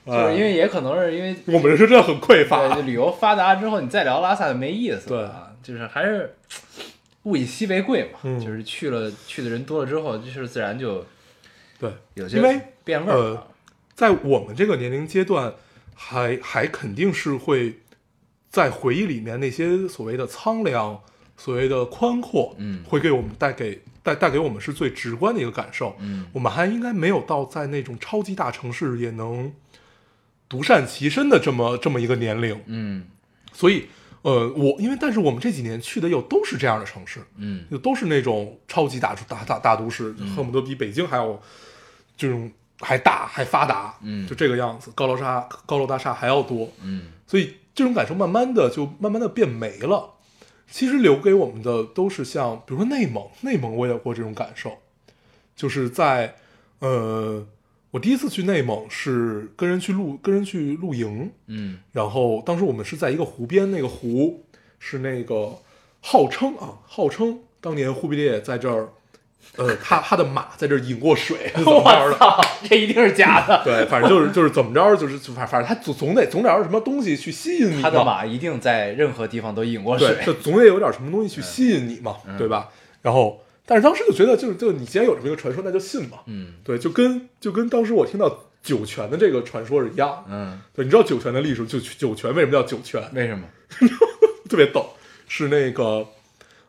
就是哎因为也可能是因为我们人生真的很匮对乏就。旅游发达之后，你再聊拉萨就没意思了啊。就是还是物以稀为贵嘛，嗯就是去了去的人多了之后，就是自然就对，有些因为变味儿。在我们这个年龄阶段，还还肯定是会在回忆里面那些所谓的苍凉，所谓的宽阔，嗯会给我们带给带带给我们是最直观的一个感受。嗯我们还应该没有到在那种超级大城市也能独善其身的这么这么一个年龄，嗯。所以，呃，我因为但是我们这几年去的又都是这样的城市，嗯。就都是那种超级大大大大都市，嗯。恨不得比北京还要这种还大还发达，嗯。就这个样子，高楼大高楼大厦还要多，嗯。所以这种感受慢慢的就慢慢的变没了。其实留给我们的都是像，比如说内蒙，内蒙我也有过这种感受，就是在呃，我第一次去内蒙是跟人去露跟人去露营，嗯然后当时我们是在一个湖边，那个湖是那个号称啊，号称当年忽必烈在这儿，呃，他他的马在这儿饮过水，是怎么着的？操，这一定是假的。对，反正就是就是怎么着，就是就反反正他总总得总得有什么东西去吸引你他的，马一定在任何地方都饮过对，水。就总得有点什么东西去吸引你嘛，对吧？然后，但是当时就觉得，就是就你既然有这么一个传说，那就信嘛，嗯。对，就跟就跟当时我听到酒泉的这个传说是一样。嗯，对，你知道酒泉的历史，就酒泉为什么叫酒泉？为什么？特别逗，是那个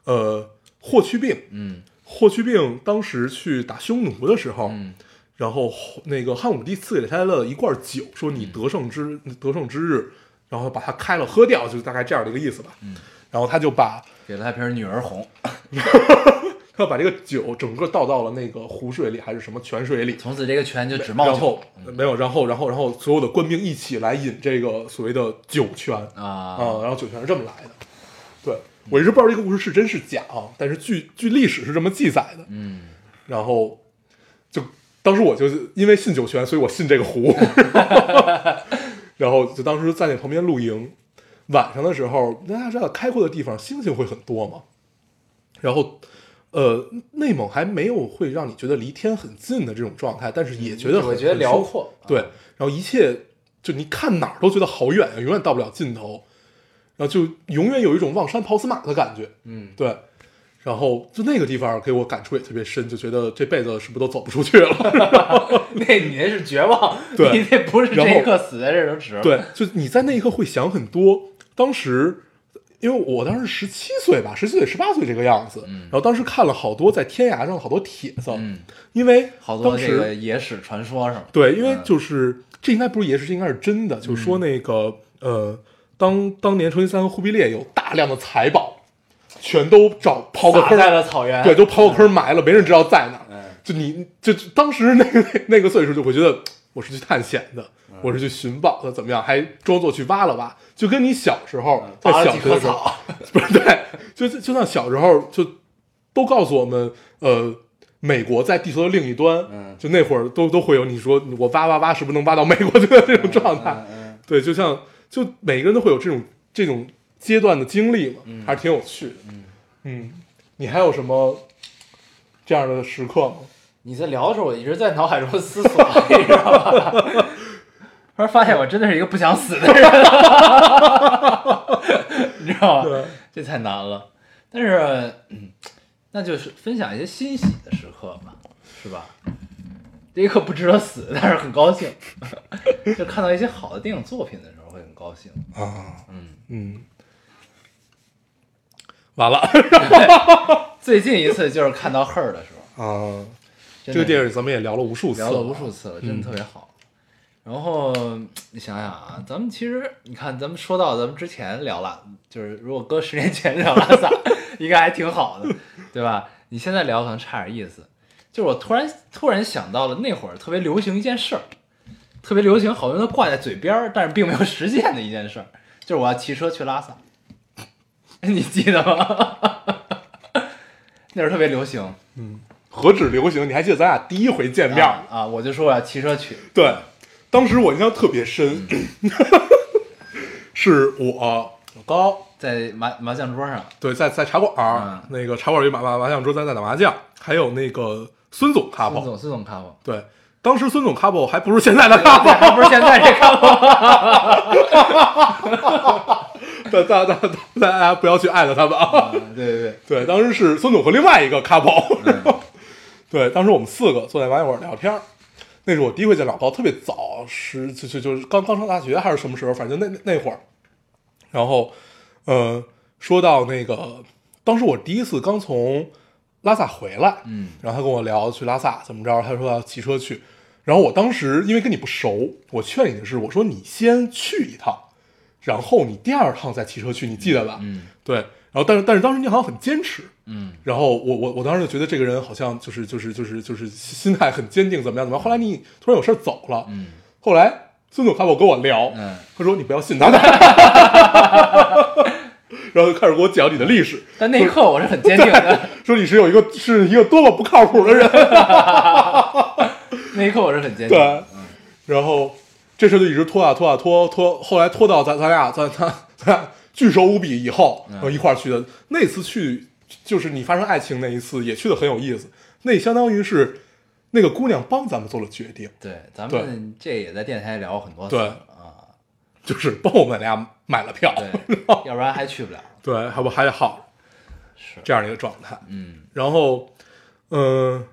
呃霍去病，嗯。霍去病当时去打匈奴的时候，嗯。然后那个汉武帝赐给他了一罐酒，说你得胜之、得胜之日，然后把它开了喝掉，就大概这样的一个意思吧。嗯，然后他就把给了他瓶女儿红，他把这个酒整个倒到了那个湖水里还是什么泉水里，从此这个泉就只冒酒然后没有，然后然后然后所有的官兵一起来饮这个所谓的酒泉啊啊，然后酒泉是这么来的。对我一直不知道这个故事是真是假啊，但是据据历史是这么记载的。嗯然后就当时我就是因为信酒泉，所以我信这个湖，然后就当时在那旁边露营，晚上的时候大家知道开阔的地方星星会很多嘛，然后呃内蒙还没有会让你觉得离天很近的这种状态，但是也觉得很我觉得辽阔对，然后一切就你看哪儿都觉得好远啊，永远到不了尽头，然后就永远有一种望山跑死马的感觉，嗯，对，然后就那个地方给我感触也特别深，就觉得这辈子是不是都走不出去了？那你那是绝望，对你那不是这一刻死在这儿就值了。对，就你在那一刻会想很多。当时，因为我当时十七岁吧，十七岁、十八岁这个样子，然后当时看了好多在天涯上的好多帖子，嗯，因为好多当这个野史传说是吗？对，因为嗯。就是、这应该不是野史，这应该是真的，就是说那个、呃，当当年成吉思汗和忽必烈有大量的财宝，全都找刨个坑在了草原。对，都刨个坑埋了，没人知道在哪就你就就当时那个那个岁数，就会觉得我是去探险的，我是去寻宝的，怎么样？还装作去挖了挖，就跟你小时候在小学的时候，不是对，就就像小时候就都告诉我们，呃，美国在地球的另一端，嗯就那会儿都都会有你说我挖挖挖是不是能挖到美国去的 这种状态，嗯对，就像就每个人都会有这种这种阶段的经历嘛，嗯还是挺有趣的。嗯你还有什么这样的时刻吗？你在聊的时候，我一直在脑海中思索，你知道吧？突然发现我真的是一个不想死的人，你知道吗？这太难了。但是，嗯，那就是分享一些欣喜的时刻嘛，是吧？这一刻不值得死，但是很高兴。就看到一些好的电影作品的时候，会很高兴。啊，嗯，嗯，完了最近一次就是看到《Her》的时候，啊，这个电影咱们也聊了无数次，聊了无数次了，真嗯的特别好。然后你想想啊，咱们其实你看，咱们说到咱们之前聊了，就是如果搁十年前聊拉萨，应该还挺好的，对吧？你现在聊可能差点意思。就是我突然突然想到了那会儿特别流行一件事儿，特别流行，好多人都挂在嘴边儿，但是并没有实现的一件事儿，就是我要骑车去拉萨。你记得吗？那会儿特别流行 何止流行？你还记得咱俩第一回见面？啊啊！我就说我要骑车去，对，当时我印象特别深，是我高，在麻麻将桌上，对，在在茶馆儿、嗯那个茶馆儿有麻麻麻将桌，咱在打麻将，还有那个孙总孙 couple，总孙总看过，对，当时孙总 couple 还不是现在的 couple，还不是现在这看过。大大大大大家不要去艾特他们啊。嗯对对对，对，当时是孙总和另外一个 couple，、嗯对，当时我们四个坐在麻将馆聊天儿，那是我第一回见老高，特别早，是就就就是刚刚上大学还是什么时候，反正那那那会儿，然后呃，说到那个当时我第一次刚从拉萨回来，嗯然后他跟我聊去拉萨怎么着，他说要骑车去，然后我当时因为跟你不熟，我劝你的是，我说你先去一趟，然后你第二趟再骑车去，你记得吧？嗯。对，然后但是但是当时你好像很坚持，嗯。然后我我我当时就觉得这个人好像就是就是就是就是心态很坚定，怎么样怎么样。后来你突然有事儿走了，嗯。后来孙总开我跟我聊，嗯，他说你不要信他。的，然后就开始给我讲你的历史，但那一刻我是很坚定的，说你是有一个是一个多么不靠谱的人，那一刻我是很坚定。对。的。，然后这事就一直拖啊拖啊拖拖，后来拖到咱咱俩咱咱咱俩巨熟无比以后，然后一块儿去的。那次去就是你发生爱情那一次，也去的很有意思。那相当于是那个姑娘帮咱们做了决定，对，咱们这也在电台聊过很多次对了啊。就是帮我们俩买了票，对，要不然还去不了。对，还不还得耗是，这样的一个状态。嗯然后，嗯、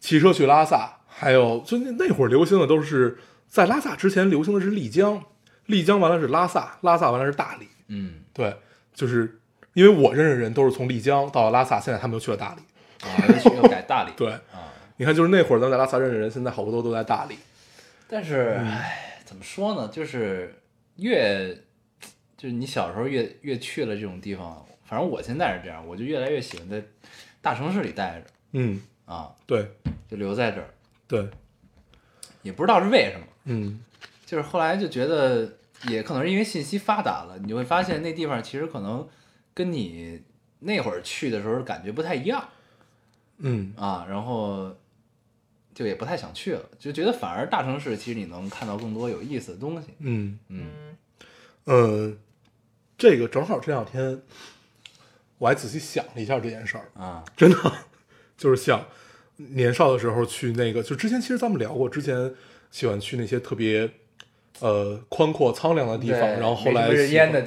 骑车去拉萨，还有就那那会儿流行的都是在拉萨之前流行的是丽江，丽江完了是拉萨，拉萨完了是大理。嗯对，就是因为我认识的人都是从丽江到了拉萨，现在他们都去了大理。啊，又去又改大理。对，啊，你看，就是那会儿咱们在拉萨认识的人，现在好多都在大理。但是，唉，怎么说呢？就是越，就是你小时候越越去了这种地方，反正我现在是这样，我就越来越喜欢在大城市里待着嗯，啊，对就留在这儿，对，也不知道是为什么，嗯就是后来就觉得，也可能是因为信息发达了，你就会发现那地方其实可能跟你那会儿去的时候感觉不太一样嗯啊，然后就也不太想去了，就觉得反而大城市其实你能看到更多有意思的东西。嗯嗯嗯，这个正好这两天我还仔细想了一下这件事儿，啊，真的就是想年少的时候去那个，就之前其实咱们聊过，之前喜欢去那些特别呃宽阔苍凉的地方，然后后来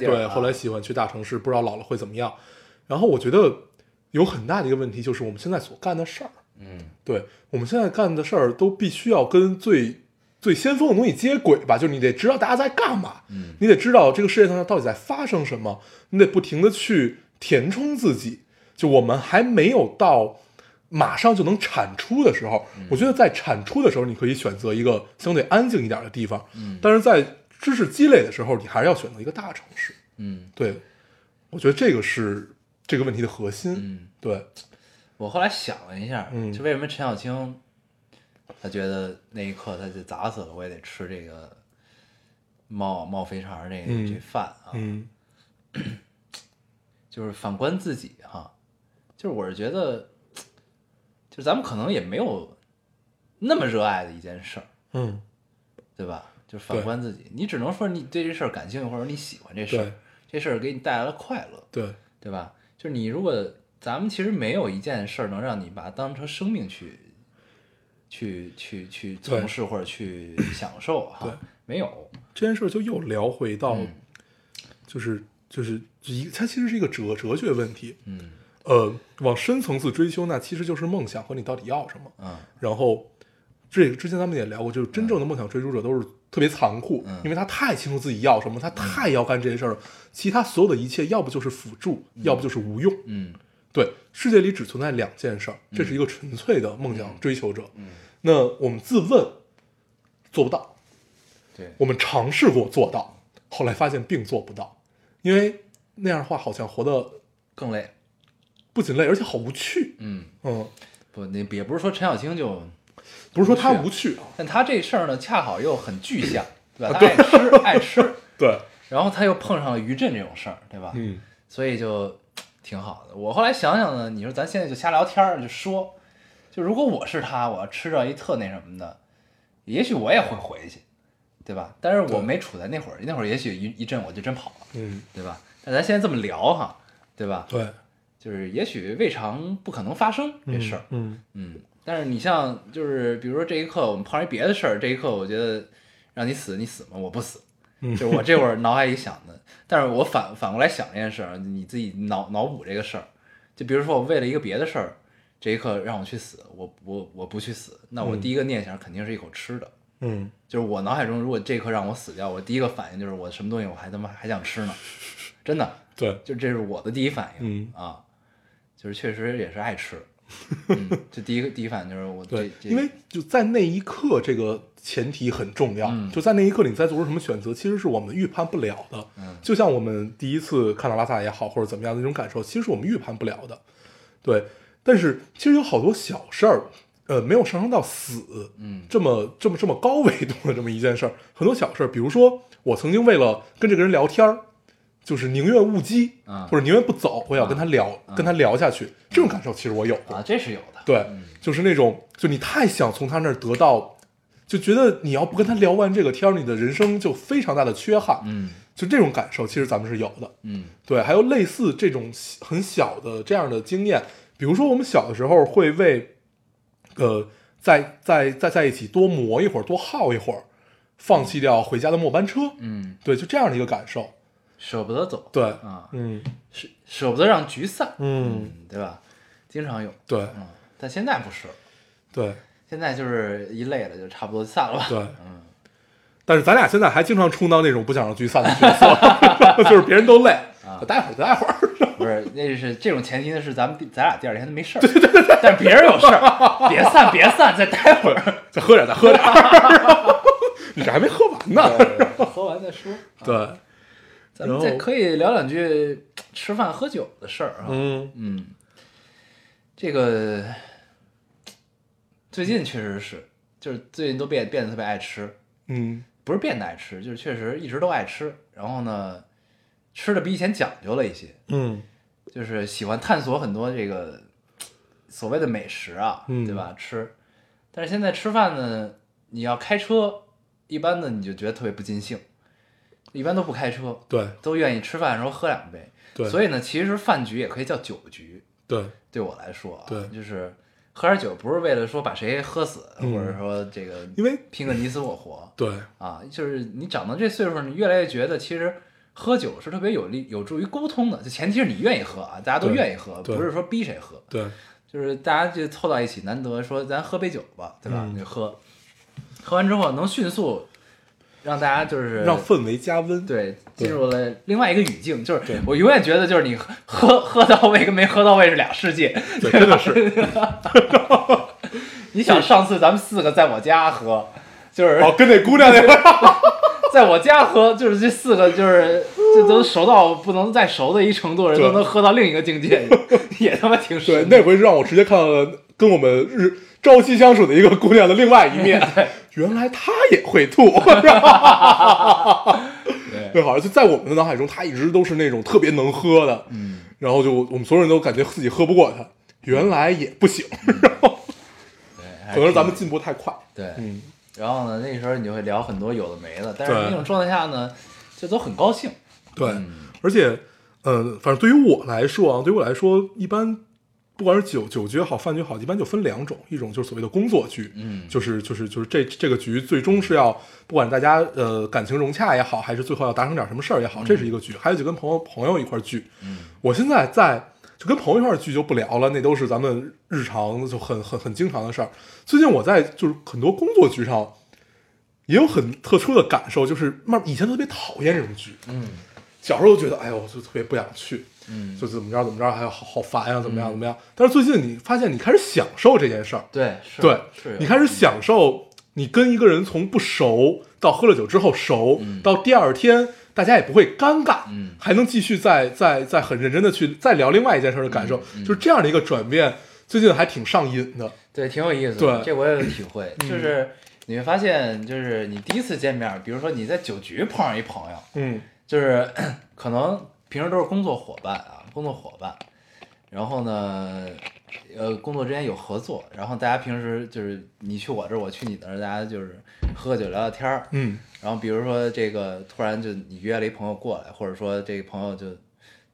对，后来喜欢去大城市，不知道老了会怎么样。然后我觉得有很大的一个问题就是我们现在所干的事儿，嗯对我们现在干的事儿都必须要跟最最先锋的东西接轨吧，就是你得知道大家在干嘛，嗯你得知道这个世界上到底在发生什么，你得不停的去填充自己。就我们还没有到马上就能产出的时候，嗯。我觉得在产出的时候，你可以选择一个相对安静一点的地方，嗯。但是在知识积累的时候，你还是要选择一个大城市。嗯。对，我觉得这个是这个问题的核心。嗯，对，我后来想了一下，嗯。就为什么陈小青他觉得那一刻他就砸死了，我也得吃这个冒冒肥肠这个、嗯。这饭啊，嗯。就是反观自己哈，就是我是觉得，就是咱们可能也没有那么热爱的一件事儿，嗯，对吧？就反观自己，你只能说你对这事儿感兴趣，或者你喜欢这事儿，这事儿给你带来了快乐，对，对吧？就是你如果咱们其实没有一件事儿能让你把它当成生命去去去去从事或者去 享受哈，没有，这件事就又聊回到，嗯就是就是一，它其实是一个哲哲学问题。嗯呃，往深层次追求，那其实就是梦想和你到底要什么。嗯。然后，这之前咱们也聊过，就是真正的梦想追逐者都是特别残酷，嗯。因为他太清楚自己要什么，他太要干这些事儿了，其他所有的一切要不就是辅助，要不就是无用。嗯。对，世界里只存在两件事儿，这是一个纯粹的梦想追求者。嗯。那我们自问做不到，对，我们尝试过做到，后来发现并做不到，因为那样的话好像活得更累，不仅累，而且好无趣。嗯，嗯，不，那也不是说陈小青就，不是说他无无趣啊，但他这事儿呢，恰好又很具象，对吧？爱吃爱吃，对，然后他又碰上了余震这种事儿，对吧？嗯所以就挺好的。我后来想想呢，你说咱现在就瞎聊天儿，就说，就如果我是他，我要吃着一特那什么的，也许我也会回去，对吧？但是我没处在那会儿，那会儿也许一一震我就真跑了，嗯，对吧？但咱现在这么聊哈，对吧？对，就是也许未尝不可能发生这事儿，嗯嗯，但是你像就是比如说这一刻我们碰上一别的事儿，这一刻我觉得让你死你死吗？我不死，嗯。就是我这会儿脑海里想的，但是我反反过来想这件事儿，你自己脑脑补这个事儿，就比如说我为了一个别的事儿，这一刻让我去死，我我我不去死，那我嗯。第一个念想肯定是一口吃的，嗯。就是我脑海中如果这一刻让我死掉，我第一个反应就是我什么东西我还他妈还想吃呢，真的，对，就这是我的第一反应、嗯。啊，就是确实也是爱吃。嗯，这第一个第一反应就是我对因为就在那一刻，这个前提很重要。嗯就在那一刻，你在做出什么选择，其实是我们预判不了的。嗯就像我们第一次看到拉萨也好，或者怎么样的那种感受，其实是我们预判不了的。对，但是其实有好多小事儿，呃，没有上升到死，嗯这么这么这么高维度的这么一件事儿，很多小事儿，比如说我曾经为了跟这个人聊天儿，就是宁愿误机，啊或者宁愿不走，我也要跟他聊，跟他聊下去，这种感受其实我有过。啊，这是有的。对，嗯就是那种，就你太想从他那儿得到，就觉得你要不跟他聊完这个天儿，你的人生就非常大的缺憾。嗯就这种感受，其实咱们是有的。嗯对，还有类似这种很小的这样的经验，比如说我们小的时候会为，呃，在在在在一起多磨一会儿，多耗一会儿，放弃掉回家的末班车。嗯，对，就这样的一个感受。舍不得走。对，啊，嗯舍舍不得让局散。嗯，对吧？经常有。对嗯，但现在不是，对现在就是一累了就差不多散了吧。对。嗯，但是咱俩现在还经常充当那种不想让局散的角色，就是别人都累，啊待会儿待会儿。不是，那是这种前提呢，是咱们第咱俩第二天都没事儿，对对对但别人有事儿，别散别散，再待会儿，再喝点，再喝点。你这还没喝完呢。喝完再说。对，咱们再可以聊两句吃饭喝酒的事儿啊。嗯嗯，这个最近确实是，就是最近都变变得特别爱吃，嗯不是变得爱吃，就是确实一直都爱吃。然后呢，吃的比以前讲究了一些，嗯就是喜欢探索很多这个所谓的美食啊，嗯对吧？吃，但是现在吃饭呢，你要开车，一般的你就觉得特别不尽兴，一般都不开车，对。都愿意吃饭的时候喝两杯。对，所以呢，其实饭局也可以叫酒局，对。对我来说啊，对就是喝点酒，不是为了说把谁喝死，嗯或者说这个因为拼个你死我活对。啊，就是你长到这岁数，你越来越觉得其实。喝酒是特别有利、有助于沟通的，就前提是你愿意喝啊，大家都愿意喝，不是说逼谁喝，对。就是大家就凑到一起，难得说咱喝杯酒吧，对吧？就喝，喝完之后能迅速让大家就是让氛围加温。对对进入了另外一个语境，就是我永远觉得就是你喝喝喝到位跟没喝到位是俩世界。对，真的是。你想上次咱们四个在我家喝，就是哦，跟那姑娘那个，在我家喝，就是这四个就是这都熟到不能再熟的一程度，人都能喝到另一个境界，也他妈挺对，那回让我直接看到了跟我们日朝夕相处的一个姑娘的另外一面。原来她也会吐，对。对，好像就在我们的脑海中，她一直都是那种特别能喝的。嗯，然后就我们所有人都感觉自己喝不过她，原来也不行，对，还 可能是咱们进步太快。对。嗯，然后呢，那时候你就会聊很多有的没的，但是那种状态下呢，就都很高兴。对，嗯。而且，嗯、反正对于我来说啊，对于我来说，一般不管是酒酒局也好，饭局也好，一般就分两种，一种就是所谓的工作局，嗯。就是就是就是这这个局最终是要不管大家呃感情融洽也好，还是最后要达成点什么事儿也好，这是一个局。还有就跟朋友朋友一块儿聚，嗯。我现在在就跟朋友一块儿聚就不聊了，那都是咱们日常就很很很经常的事儿。最近我在就是很多工作局上也有很特殊的感受，就是慢以前特别讨厌这种局，嗯。小时候就觉得哎呦就特别不想去，嗯，就怎么着怎么着，还有好好烦呀、怎么样怎么样。但是最近你发现你开始享受这件事儿，对是对是你开始享受你跟一个人从不熟到喝了酒之后熟，嗯。到第二天大家也不会尴尬，嗯。还能继续再再再很认真的去再聊另外一件事儿的感受，就是这样的一个转变，最近还挺上瘾的。对，挺有意思的。对。嗯这我也有体会，就是你会发现，就是你第一次见面，比如说你在酒局碰上一朋友，嗯。就是 可能平时都是工作伙伴啊，工作伙伴，然后呢，呃，工作之间有合作，然后大家平时就是你去我这儿，我去你那儿，大家就是喝喝酒聊聊天儿，嗯。然后比如说这个突然就你约了一朋友过来，或者说这个朋友就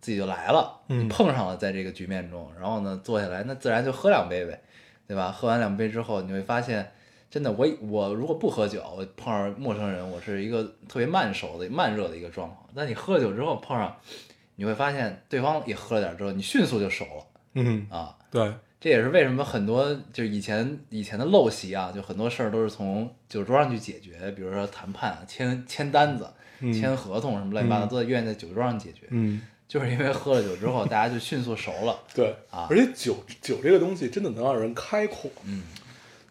自己就来了，嗯。你碰上了在这个局面中，然后呢坐下来，那自然就喝两杯呗，对吧？喝完两杯之后，你会发现，真的我我如果不喝酒，我碰上陌生人，我是一个特别慢熟的慢热的一个状况。但你喝了酒之后碰上，你会发现对方也喝了点之后，你迅速就熟了嗯，啊。对，这也是为什么很多就是以前以前的陋习啊，就很多事儿都是从酒桌上去解决，比如说谈判啊、签签单子、嗯签合同什么乱七八糟，嗯都得愿意在酒桌上解决。嗯就是因为喝了酒之后，大家就迅速熟了。对啊而且酒酒这个东西真的能让人开阔，嗯，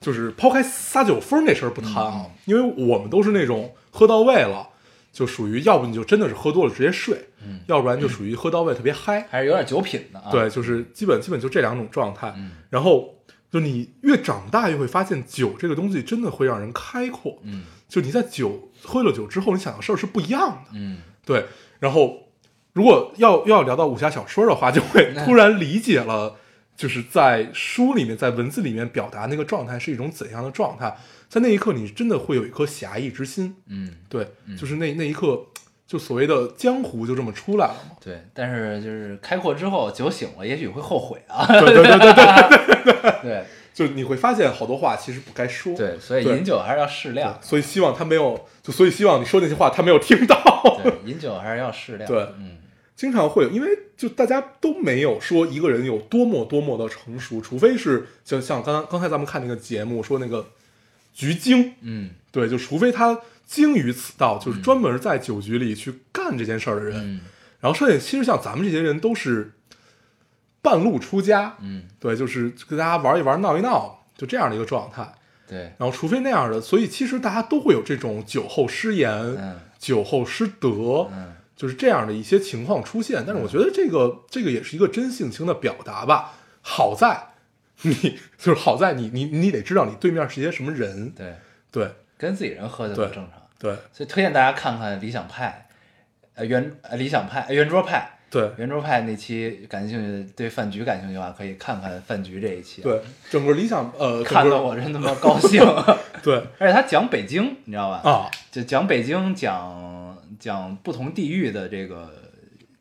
就是抛开撒酒疯这事儿不谈啊，因为我们都是那种喝到位了，就属于要不你就真的是喝多了直接睡，嗯要不然就属于喝到位特别嗨，还是有点酒品的啊。对，就是基本基本就这两种状态。嗯然后就你越长大越会发现，酒这个东西真的会让人开阔。嗯就你在酒喝了酒之后，你想的事儿是不一样的。嗯对，然后如果要要聊到武侠小说的话，就会 突然理解了，就是在书里面，在文字里面表达那个状态是一种怎样的状态。在那一刻，你真的会有一颗侠义之心。嗯，对，就是那那一刻，就所谓的江湖就这么出来了嘛。对。但是就是开阔之后，酒醒了，也许会后悔啊。对对对对对，对 就你会发现好多话其实不该说。对，所以饮酒还是要适量。所以希望他没有，就所以希望你说那些话他没有听到。对，饮酒还是要适量。对嗯经常会有，因为就大家都没有说一个人有多么多么的成熟，除非是就像刚刚刚才咱们看那个节目说那个菊精，嗯。对，就除非他精于此道，就是专门在酒局里去干这件事儿的人。嗯。然后剩下其实像咱们这些人都是半路出家，嗯，对，就是跟大家玩一玩、闹一闹，就这样的一个状态。对，然后除非那样的，所以其实大家都会有这种酒后失言、嗯。酒后失德，嗯就是这样的一些情况出现。但是我觉得这个这个也是一个真性情的表达吧。好在你 就是好在你你你得知道你对面是一些什么人，对，对跟自己人喝就对很正常。对所以推荐大家看看理想派，呃圆呃理想派呃圆桌派。对圆桌派那期感兴趣的，对饭局感兴趣的话，可以看看饭局这一期。，对，整个理想呃，看得我真他妈高兴。对而且他讲北京，你知道吧？啊，就讲北京，讲讲不同地域的这个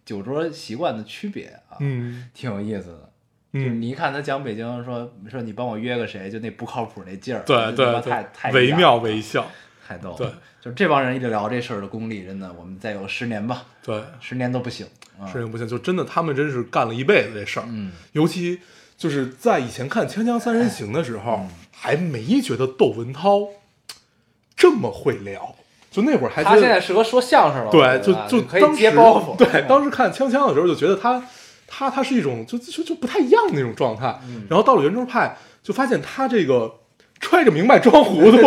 酒桌习惯的区别啊，嗯。挺有意思的。就你一看他讲北京，说说你帮我约个谁，就那不靠谱那劲儿，对对太太，惟妙惟肖，太逗了。对，就是这帮人一直聊这事儿的功力，真的，我们再有十年吧，对，十年都不行十年不行，就真的他们真是干了一辈子这事儿，嗯，尤其就是在以前看《锵锵三人行》的时候，嗯。还没觉得窦文涛这么会聊，就那会儿还觉他现在适合说相声了，对，觉就就当时接包袱。对，当时看锵锵的时候就觉得他他他是一种就就就不太一样的那种状态，嗯然后到了圆桌派就发现他这个揣着明白装糊涂，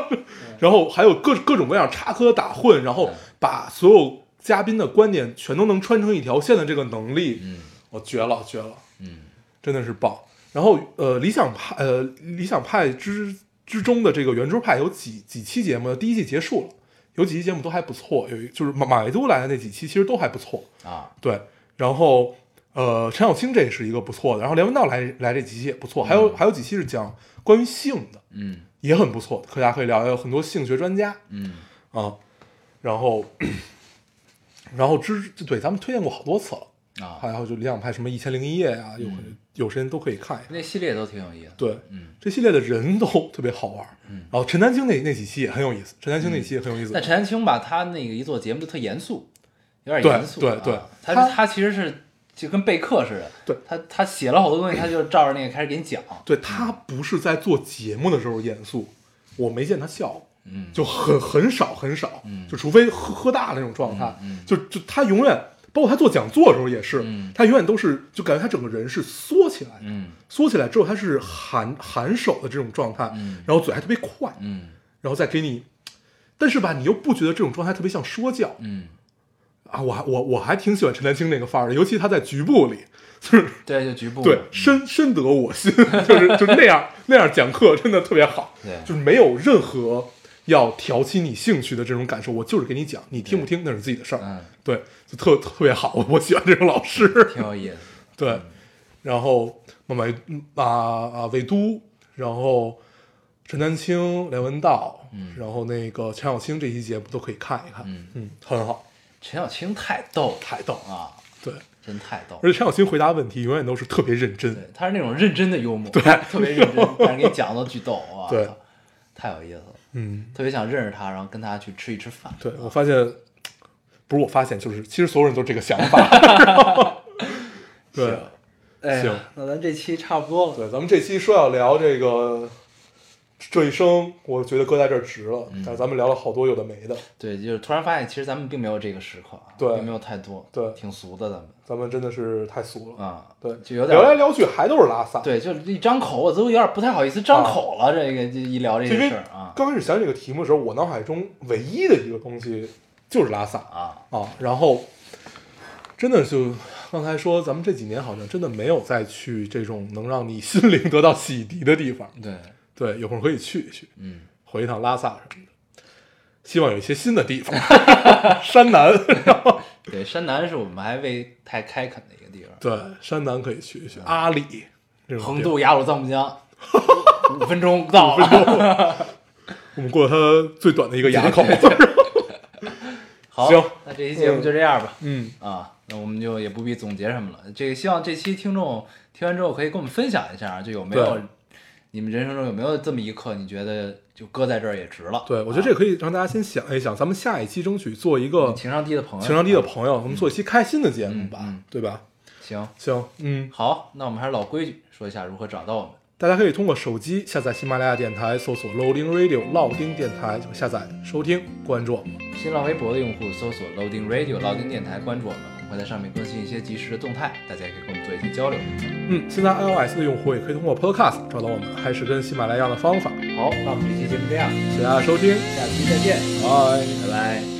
然后还有各各种各样插科打诨，然后把所有嘉宾的观点全都能穿成一条线的这个能力，嗯我绝了绝了，嗯真的是棒。然后呃，理想派呃理想派之之中的这个圆桌派有几几期节目，第一季结束了，有几期节目都还不错，有一就是马马未都来的那几期其实都还不错，啊，对。然后呃，陈小青这也是一个不错的，然后梁文道来来这几期也不错，还有、还有几期是讲关于性的，嗯也很不错，大家可以聊，有很多性学专家嗯啊。然后 然后之对咱们推荐过好多次了。啊，还有就理想派什么一千零一夜呀、有有时间都可以看一看。那系列都挺有意思。对，嗯，这系列的人都特别好玩。嗯然后陈丹青那那几期也很有意思，陈丹青那期也很有意思。但陈丹青吧，他那个一做节目就特严肃，有点严肃。啊对对他他他其实是就跟备课似的。对他他写了好多东西，他就照着那个开始给你讲。对他不是在做节目的时候严肃，我没见他笑，嗯，就很很少很少，嗯就除非喝喝大那种状态，嗯嗯就就他永远，包括他做讲座的时候也是，嗯。他永远都是就感觉他整个人是缩起来的，嗯。缩起来之后他是含含手的这种状态，嗯。然后嘴还特别快，嗯。然后再给你，但是吧，你又不觉得这种状态特别像说教，嗯，啊，我还我我还挺喜欢陈丹青那个范儿的，尤其他在局部里，就是对，就局部。对深深得我心，就是就是那样那样讲课真的特别好，对。就是没有任何要挑起你兴趣的这种感受，我就是给你讲，你听不听那是自己的事儿，嗯，对，就特特别好，我 我喜欢这种老师，挺有意思。对，然后马马嗯啊啊魏都，然后陈丹青、梁文道，嗯。然后那个陈小青这期节目都可以看一看，嗯。嗯，很好，陈小青太逗太逗了，啊，对。真太逗。而且陈小青回答问题永远都是特别认真，对，他是那种认真的幽默，对。特别认真，但是给你讲的巨逗啊，对。太有意思了，嗯，特别想认识他，然后跟他去吃一吃饭。对我发现，不是我发现，就是其实所有人都这个想法。对哎行，那咱这期差不多了。对，咱们这期说要聊这个这一生我觉得搁在这儿值了。嗯但是咱们聊了好多有的没的，对，就是突然发现，其实咱们并没有这个时刻啊，对并没有太多，对挺俗的，咱们咱们真的是太俗了。啊，对，就有点聊来聊去还都是拉萨。，对，就是一张口，我都有点不太好意思张口了。这个这一聊这个事儿啊刚开始想这个题目的时候，我脑海中唯一的一个东西就是拉萨啊，啊，然后真的就刚才说，咱们这几年好像真的没有再去这种能让你心灵得到洗涤的地方。对，对，有空可以去一去，嗯，回一趟拉萨什么的。希望有一些新的地方，山南，然后 对，山南是我们还未太开垦的一个地方。对，山南可以去一去，阿里横渡雅鲁藏布江，五分钟到了。我们过了它最短的一个垭口。好，行那这期节目就这样吧。嗯，啊，那我们就也不必总结什么了。这个希望这期听众听完之后可以跟我们分享一下，就有没有对你们人生中有没有这么一刻，你觉得就搁在这儿也值了？对，我觉得这可以让大家先想一想，咱们下一期争取做一个情商低的朋友，情商低的朋友，咱们做一期开心的节目吧，对吧？行，行，嗯，好，那我们还是老规矩，说一下如何找到我们。大家可以通过手机下载喜马拉雅电台，搜索 Loading Radio 老丁电台就下载收听，关注我们。新浪微博的用户搜索 Loading Radio 老丁电台，关注，我们会在上面更新一些及时的动态，大家也可以跟我们做一些交流。嗯，现在 iOS 的用户也可以通过 Podcast 找到我们，还是跟喜马拉雅的方法。好，那我们这期节目这样，谢谢大家收听，下期再见，拜。拜拜。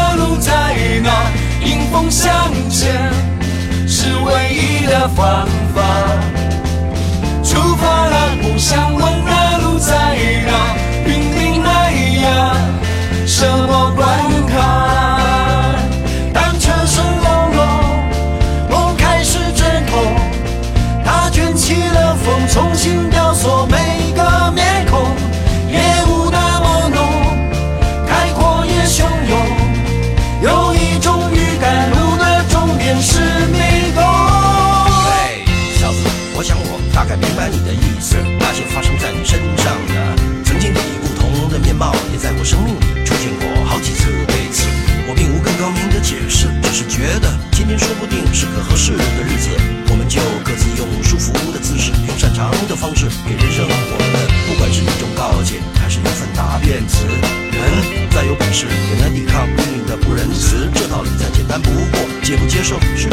在那，迎风向前是唯一的方法。出发了，不想问我生命里出现过好几次。对此，我并无更高明的解释，只是觉得今天说不定是个合适的日子，我们就各自用舒服的姿势，用擅长的方式，给人生活的，不管是一种告诫，还是一份答辩词。人再有本事，也难抵抗命运的不仁慈，这道理再简单不过，接不接受是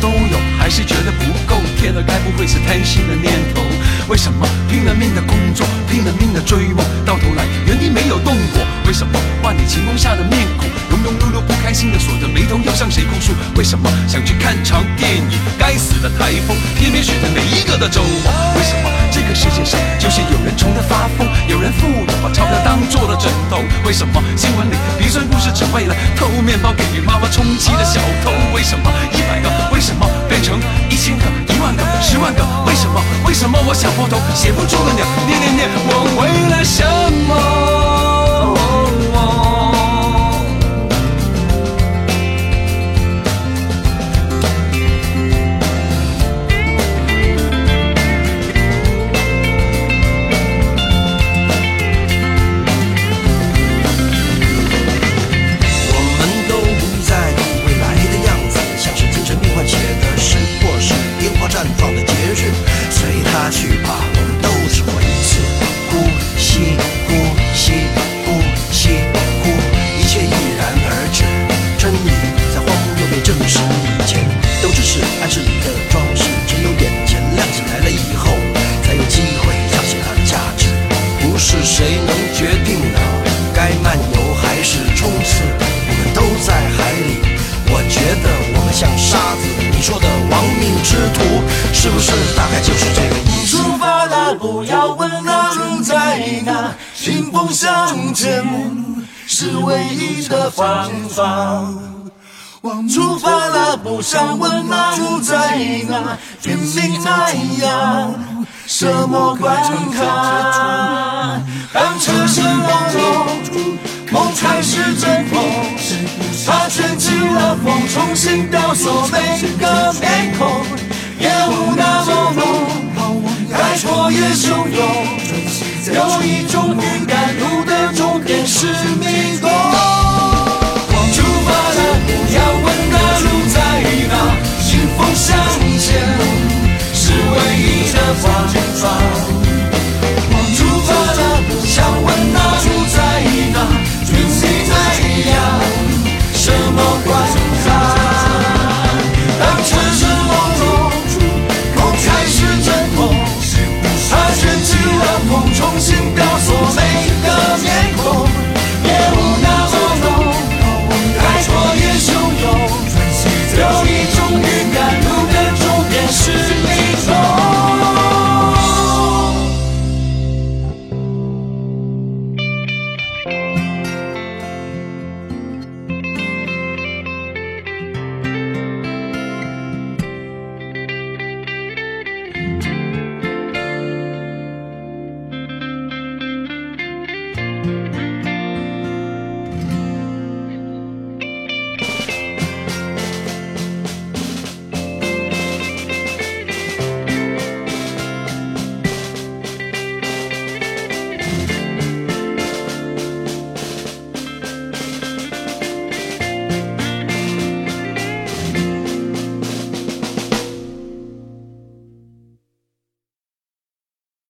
都有，还是觉得不够？天哪，该不会是贪心的念头？为什么拼了命的工作，拼了命的追梦，到头来原地没有动过？为什么万里晴空下的面孔，庸庸碌碌不开心的锁着眉头，要向谁哭诉？为什么想去看场电影，该死的台风偏偏选在每一个的周末？为什么这个世界上就是有人穷得发疯，有人富有把钞票当做了枕头？为什么新闻里鼻酸故事只为了偷面包给妈妈充饥的小偷？为什么一百个为什么变成一千个、万个、十万个？为什么？为什么我想不通写不出个鸟？念念念，我为了什么？前是唯一的方法。出发了，不想问那路在哪，拼命爱呀，什么关卡？当车声朦胧，梦开始阵痛，他卷起了风，重新雕塑每个面孔，烟雾那么浓，海阔也汹涌，有一种预感，路的终点是迷宫。出发了，不要问那路在哪，迎风向前是唯一的方向。出发了，想问那路在哪，君你在呀，什么关系？